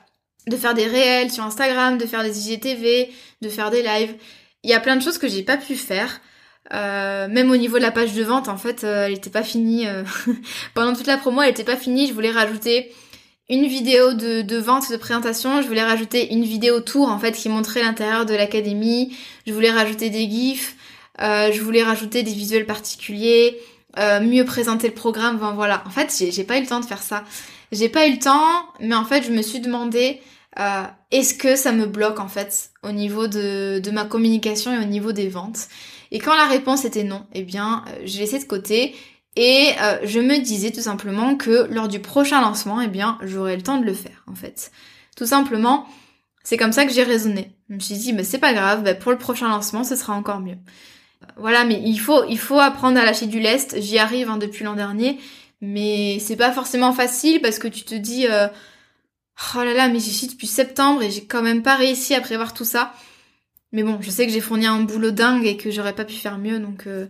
De faire des réels sur Instagram, de faire des IGTV, de faire des lives. Il y a plein de choses que j'ai pas pu faire. Euh, même au niveau de la page de vente, en fait, euh, elle était pas finie. Euh, [laughs] pendant toute la promo, elle était pas finie. Je voulais rajouter une vidéo de, vente, de présentation. Je voulais rajouter une vidéo tour, en fait, qui montrait l'intérieur de l'académie. Je voulais rajouter des gifs. je voulais rajouter des visuels particuliers. mieux présenter le programme. Enfin, voilà. En fait, j'ai pas eu le temps de faire ça. J'ai pas eu le temps, mais en fait, je me suis demandé est-ce que ça me bloque, en fait, au niveau de, de ma communication et au niveau des ventes? Et quand la réponse était non, eh bien, euh, je laissais de côté et euh, je me disais tout simplement que lors du prochain lancement, eh bien, j'aurais le temps de le faire, en fait. Tout simplement, c'est comme ça que j'ai raisonné. Je me suis dit, mais c'est pas grave, bah, pour le prochain lancement, ce sera encore mieux. Voilà, mais il faut, il faut apprendre à lâcher du lest. J'y arrive hein, depuis l'an dernier, mais c'est pas forcément facile parce que tu te dis, euh, oh là là, mais j'y suis depuis septembre et j'ai quand même pas réussi à prévoir tout ça. Mais bon, je sais que j'ai fourni un boulot dingue et que j'aurais pas pu faire mieux, donc euh,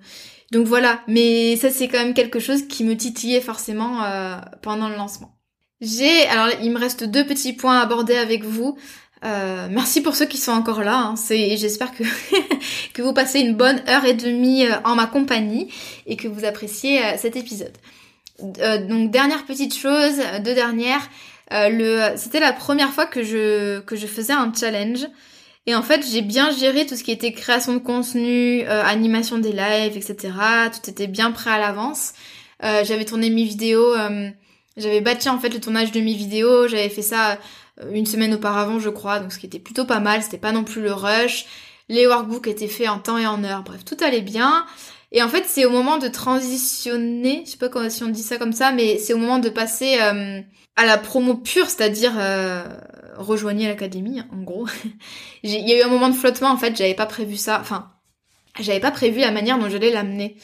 donc voilà. Mais ça c'est quand même quelque chose qui me titillait forcément euh, pendant le lancement. J'ai alors il me reste deux petits points à aborder avec vous. Euh, merci pour ceux qui sont encore là. Hein. C'est, j'espère que [laughs] que vous passez une bonne heure et demie en ma compagnie et que vous appréciez cet épisode. donc dernière petite chose, deux dernières. le, c'était la première fois que je que je faisais un challenge. Et en fait, j'ai bien géré tout ce qui était création de contenu, euh, animation des lives, etc. Tout était bien prêt à l'avance. Euh, j'avais tourné mes vidéos, euh, j'avais bâti en fait le tournage de mes vidéos, j'avais fait ça une semaine auparavant, je crois, donc ce qui était plutôt pas mal. C'était pas non plus le rush. Les workbooks étaient faits en temps et en heure. Bref, tout allait bien. Et en fait, c'est au moment de transitionner, je sais pas si on dit ça comme ça, mais c'est au moment de passer à la promo pure, c'est-à-dire rejoignez l'académie, en gros. [laughs] Il y a eu un moment de flottement, en fait, j'avais pas prévu ça. Enfin, j'avais pas prévu la manière dont j'allais l'amener.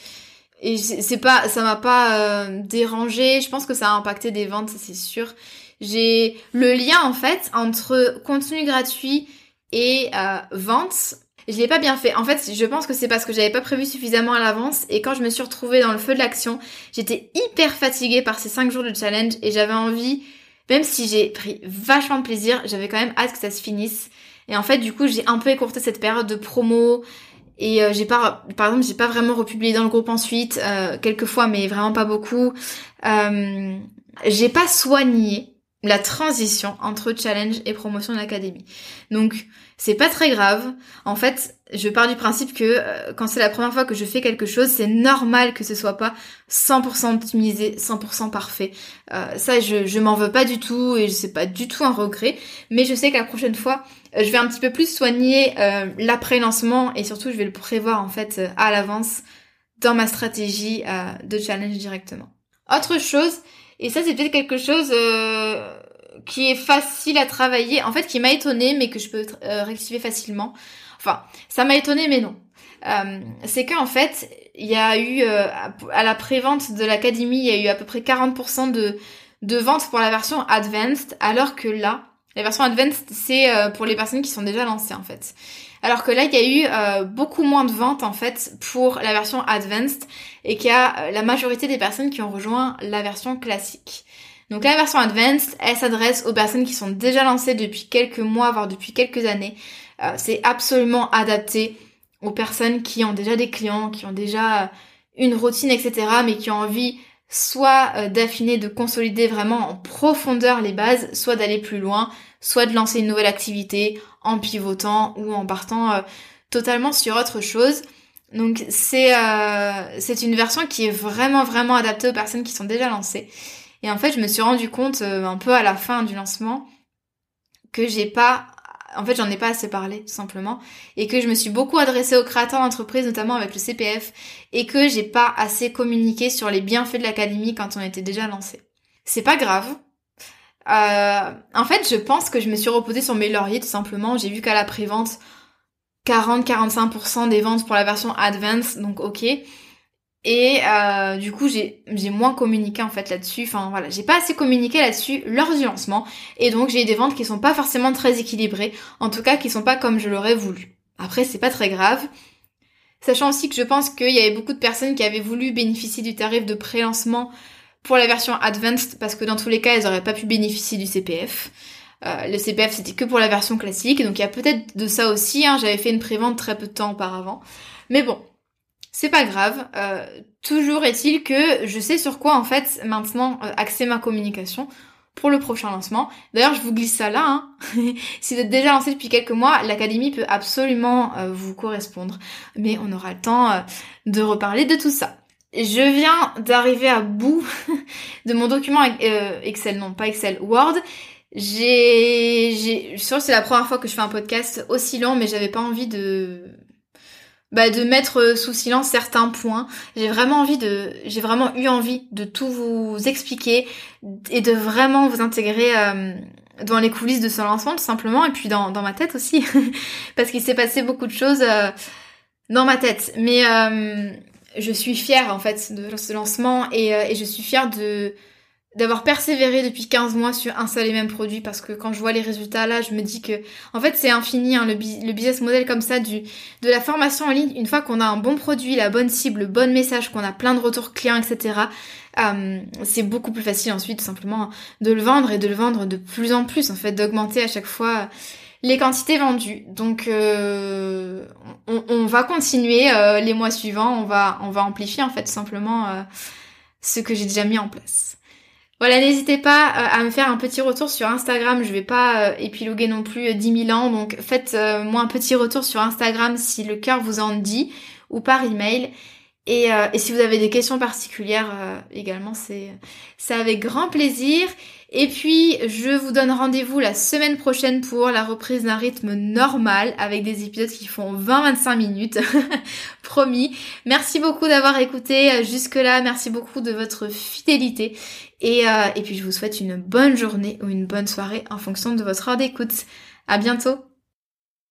Et c'est pas, ça m'a pas euh, dérangé. Je pense que ça a impacté des ventes, c'est sûr. J'ai le lien en fait entre contenu gratuit et euh, vente. Je l'ai pas bien fait. En fait, je pense que c'est parce que j'avais pas prévu suffisamment à l'avance et quand je me suis retrouvée dans le feu de l'action, j'étais hyper fatiguée par ces 5 jours de challenge et j'avais envie même si j'ai pris vachement de plaisir, j'avais quand même hâte que ça se finisse. Et en fait, du coup, j'ai un peu écourté cette période de promo. Et euh, j'ai pas, par exemple, j'ai pas vraiment republié dans le groupe ensuite, euh, quelques fois, mais vraiment pas beaucoup. Euh, j'ai pas soigné la transition entre challenge et promotion de l'académie. Donc, c'est pas très grave. En fait, je pars du principe que euh, quand c'est la première fois que je fais quelque chose, c'est normal que ce soit pas 100% optimisé, 100% parfait. Euh, ça, je, je m'en veux pas du tout et c'est pas du tout un regret. Mais je sais que la prochaine fois, euh, je vais un petit peu plus soigner l'après-lancement et surtout, je vais le prévoir en fait à l'avance dans ma stratégie de challenge directement. Autre chose, et ça c'est peut-être quelque chose qui est facile à travailler, en fait qui m'a étonné mais que je peux rectifier facilement. Enfin, ça m'a étonné, mais non. Euh, c'est qu'en fait, il y a eu, euh, à la prévente de l'académie, il y a eu à peu près 40% de, de ventes pour la version Advanced, alors que là, la version Advanced, c'est euh, pour les personnes qui sont déjà lancées, en fait. Alors que là, il y a eu beaucoup moins de ventes, en fait, pour la version Advanced, et qu'il y a la majorité des personnes qui ont rejoint la version classique. Donc la version Advanced, elle s'adresse aux personnes qui sont déjà lancées depuis quelques mois, voire depuis quelques années, euh, c'est absolument adapté aux personnes qui ont déjà des clients, qui ont déjà euh, une routine, etc., mais qui ont envie soit euh, d'affiner, de consolider vraiment en profondeur les bases, soit d'aller plus loin, soit de lancer une nouvelle activité en pivotant ou en partant totalement sur autre chose. Donc c'est c'est une version qui est vraiment vraiment adaptée aux personnes qui sont déjà lancées. Et en fait, je me suis rendu compte un peu à la fin du lancement que j'ai pas en fait, j'en ai pas assez parlé, tout simplement. Et que je me suis beaucoup adressée aux créateurs d'entreprise, notamment avec le CPF. Et que j'ai pas assez communiqué sur les bienfaits de l'académie quand on était déjà lancé. C'est pas grave. Euh, en fait, je pense que je me suis reposée sur mes lauriers, tout simplement. J'ai vu qu'à la prévente, 40-45% des ventes pour la version Advance, donc ok. Et euh, du coup, j'ai moins communiqué en fait là-dessus. Enfin voilà, j'ai pas assez communiqué là-dessus lors du lancement. Et donc j'ai des ventes qui sont pas forcément très équilibrées. En tout cas, qui sont pas comme je l'aurais voulu. Après, c'est pas très grave. Sachant aussi que je pense qu'il y avait beaucoup de personnes qui avaient voulu bénéficier du tarif de pré-lancement pour la version Advanced, parce que dans tous les cas, elles auraient pas pu bénéficier du CPF. Euh, le CPF, c'était que pour la version classique. Donc il y a peut-être de ça aussi. Hein. J'avais fait une prévente très peu de temps auparavant. Mais bon, c'est pas grave. Euh, toujours est-il que je sais sur quoi en fait maintenant euh, axer ma communication pour le prochain lancement. D'ailleurs, je vous glisse ça là. Hein. [laughs] si vous êtes déjà lancé depuis quelques mois, l'académie peut absolument euh, vous correspondre. Mais on aura le temps de reparler de tout ça. Je viens d'arriver à bout [laughs] de mon document Excel, non pas Excel, Word. J'ai, j'ai, je suis sûre que c'est la première fois que je fais un podcast aussi long, mais j'avais pas envie de bah, de mettre euh, sous silence certains points. J'ai vraiment envie de, j'ai vraiment eu envie de tout vous expliquer et de vraiment vous intégrer euh, dans les coulisses de ce lancement tout simplement et puis dans, dans ma tête aussi [laughs] parce qu'il s'est passé beaucoup de choses. Euh, dans ma tête. Mais je suis fière en fait de ce lancement et, et je suis fière de d'avoir persévéré depuis 15 mois sur un seul et même produit parce que quand je vois les résultats là, je me dis que en fait c'est infini hein, le, business model comme ça du de la formation en ligne. Une fois qu'on a un bon produit, la bonne cible, le bon message, qu'on a plein de retours clients, etc. Euh, c'est beaucoup plus facile ensuite tout simplement de le vendre et de le vendre de plus en plus en fait, d'augmenter à chaque fois les quantités vendues. Donc euh, on, va continuer euh, les mois suivants, on va on va amplifier en fait tout simplement ce que j'ai déjà mis en place. Voilà, n'hésitez pas euh, à me faire un petit retour sur Instagram. Je vais pas euh, épiloguer non plus 10 euh, 000 ans, donc faites-moi un petit retour sur Instagram si le cœur vous en dit ou par email. Et, et si vous avez des questions particulières également, c'est avec grand plaisir. Et puis, je vous donne rendez-vous la semaine prochaine pour la reprise d'un rythme normal avec des épisodes qui font 20-25 minutes. [laughs] Promis. Merci beaucoup d'avoir écouté jusque-là. Merci beaucoup de votre fidélité. Et, euh, et puis je vous souhaite une bonne journée ou une bonne soirée en fonction de votre heure d'écoute. À bientôt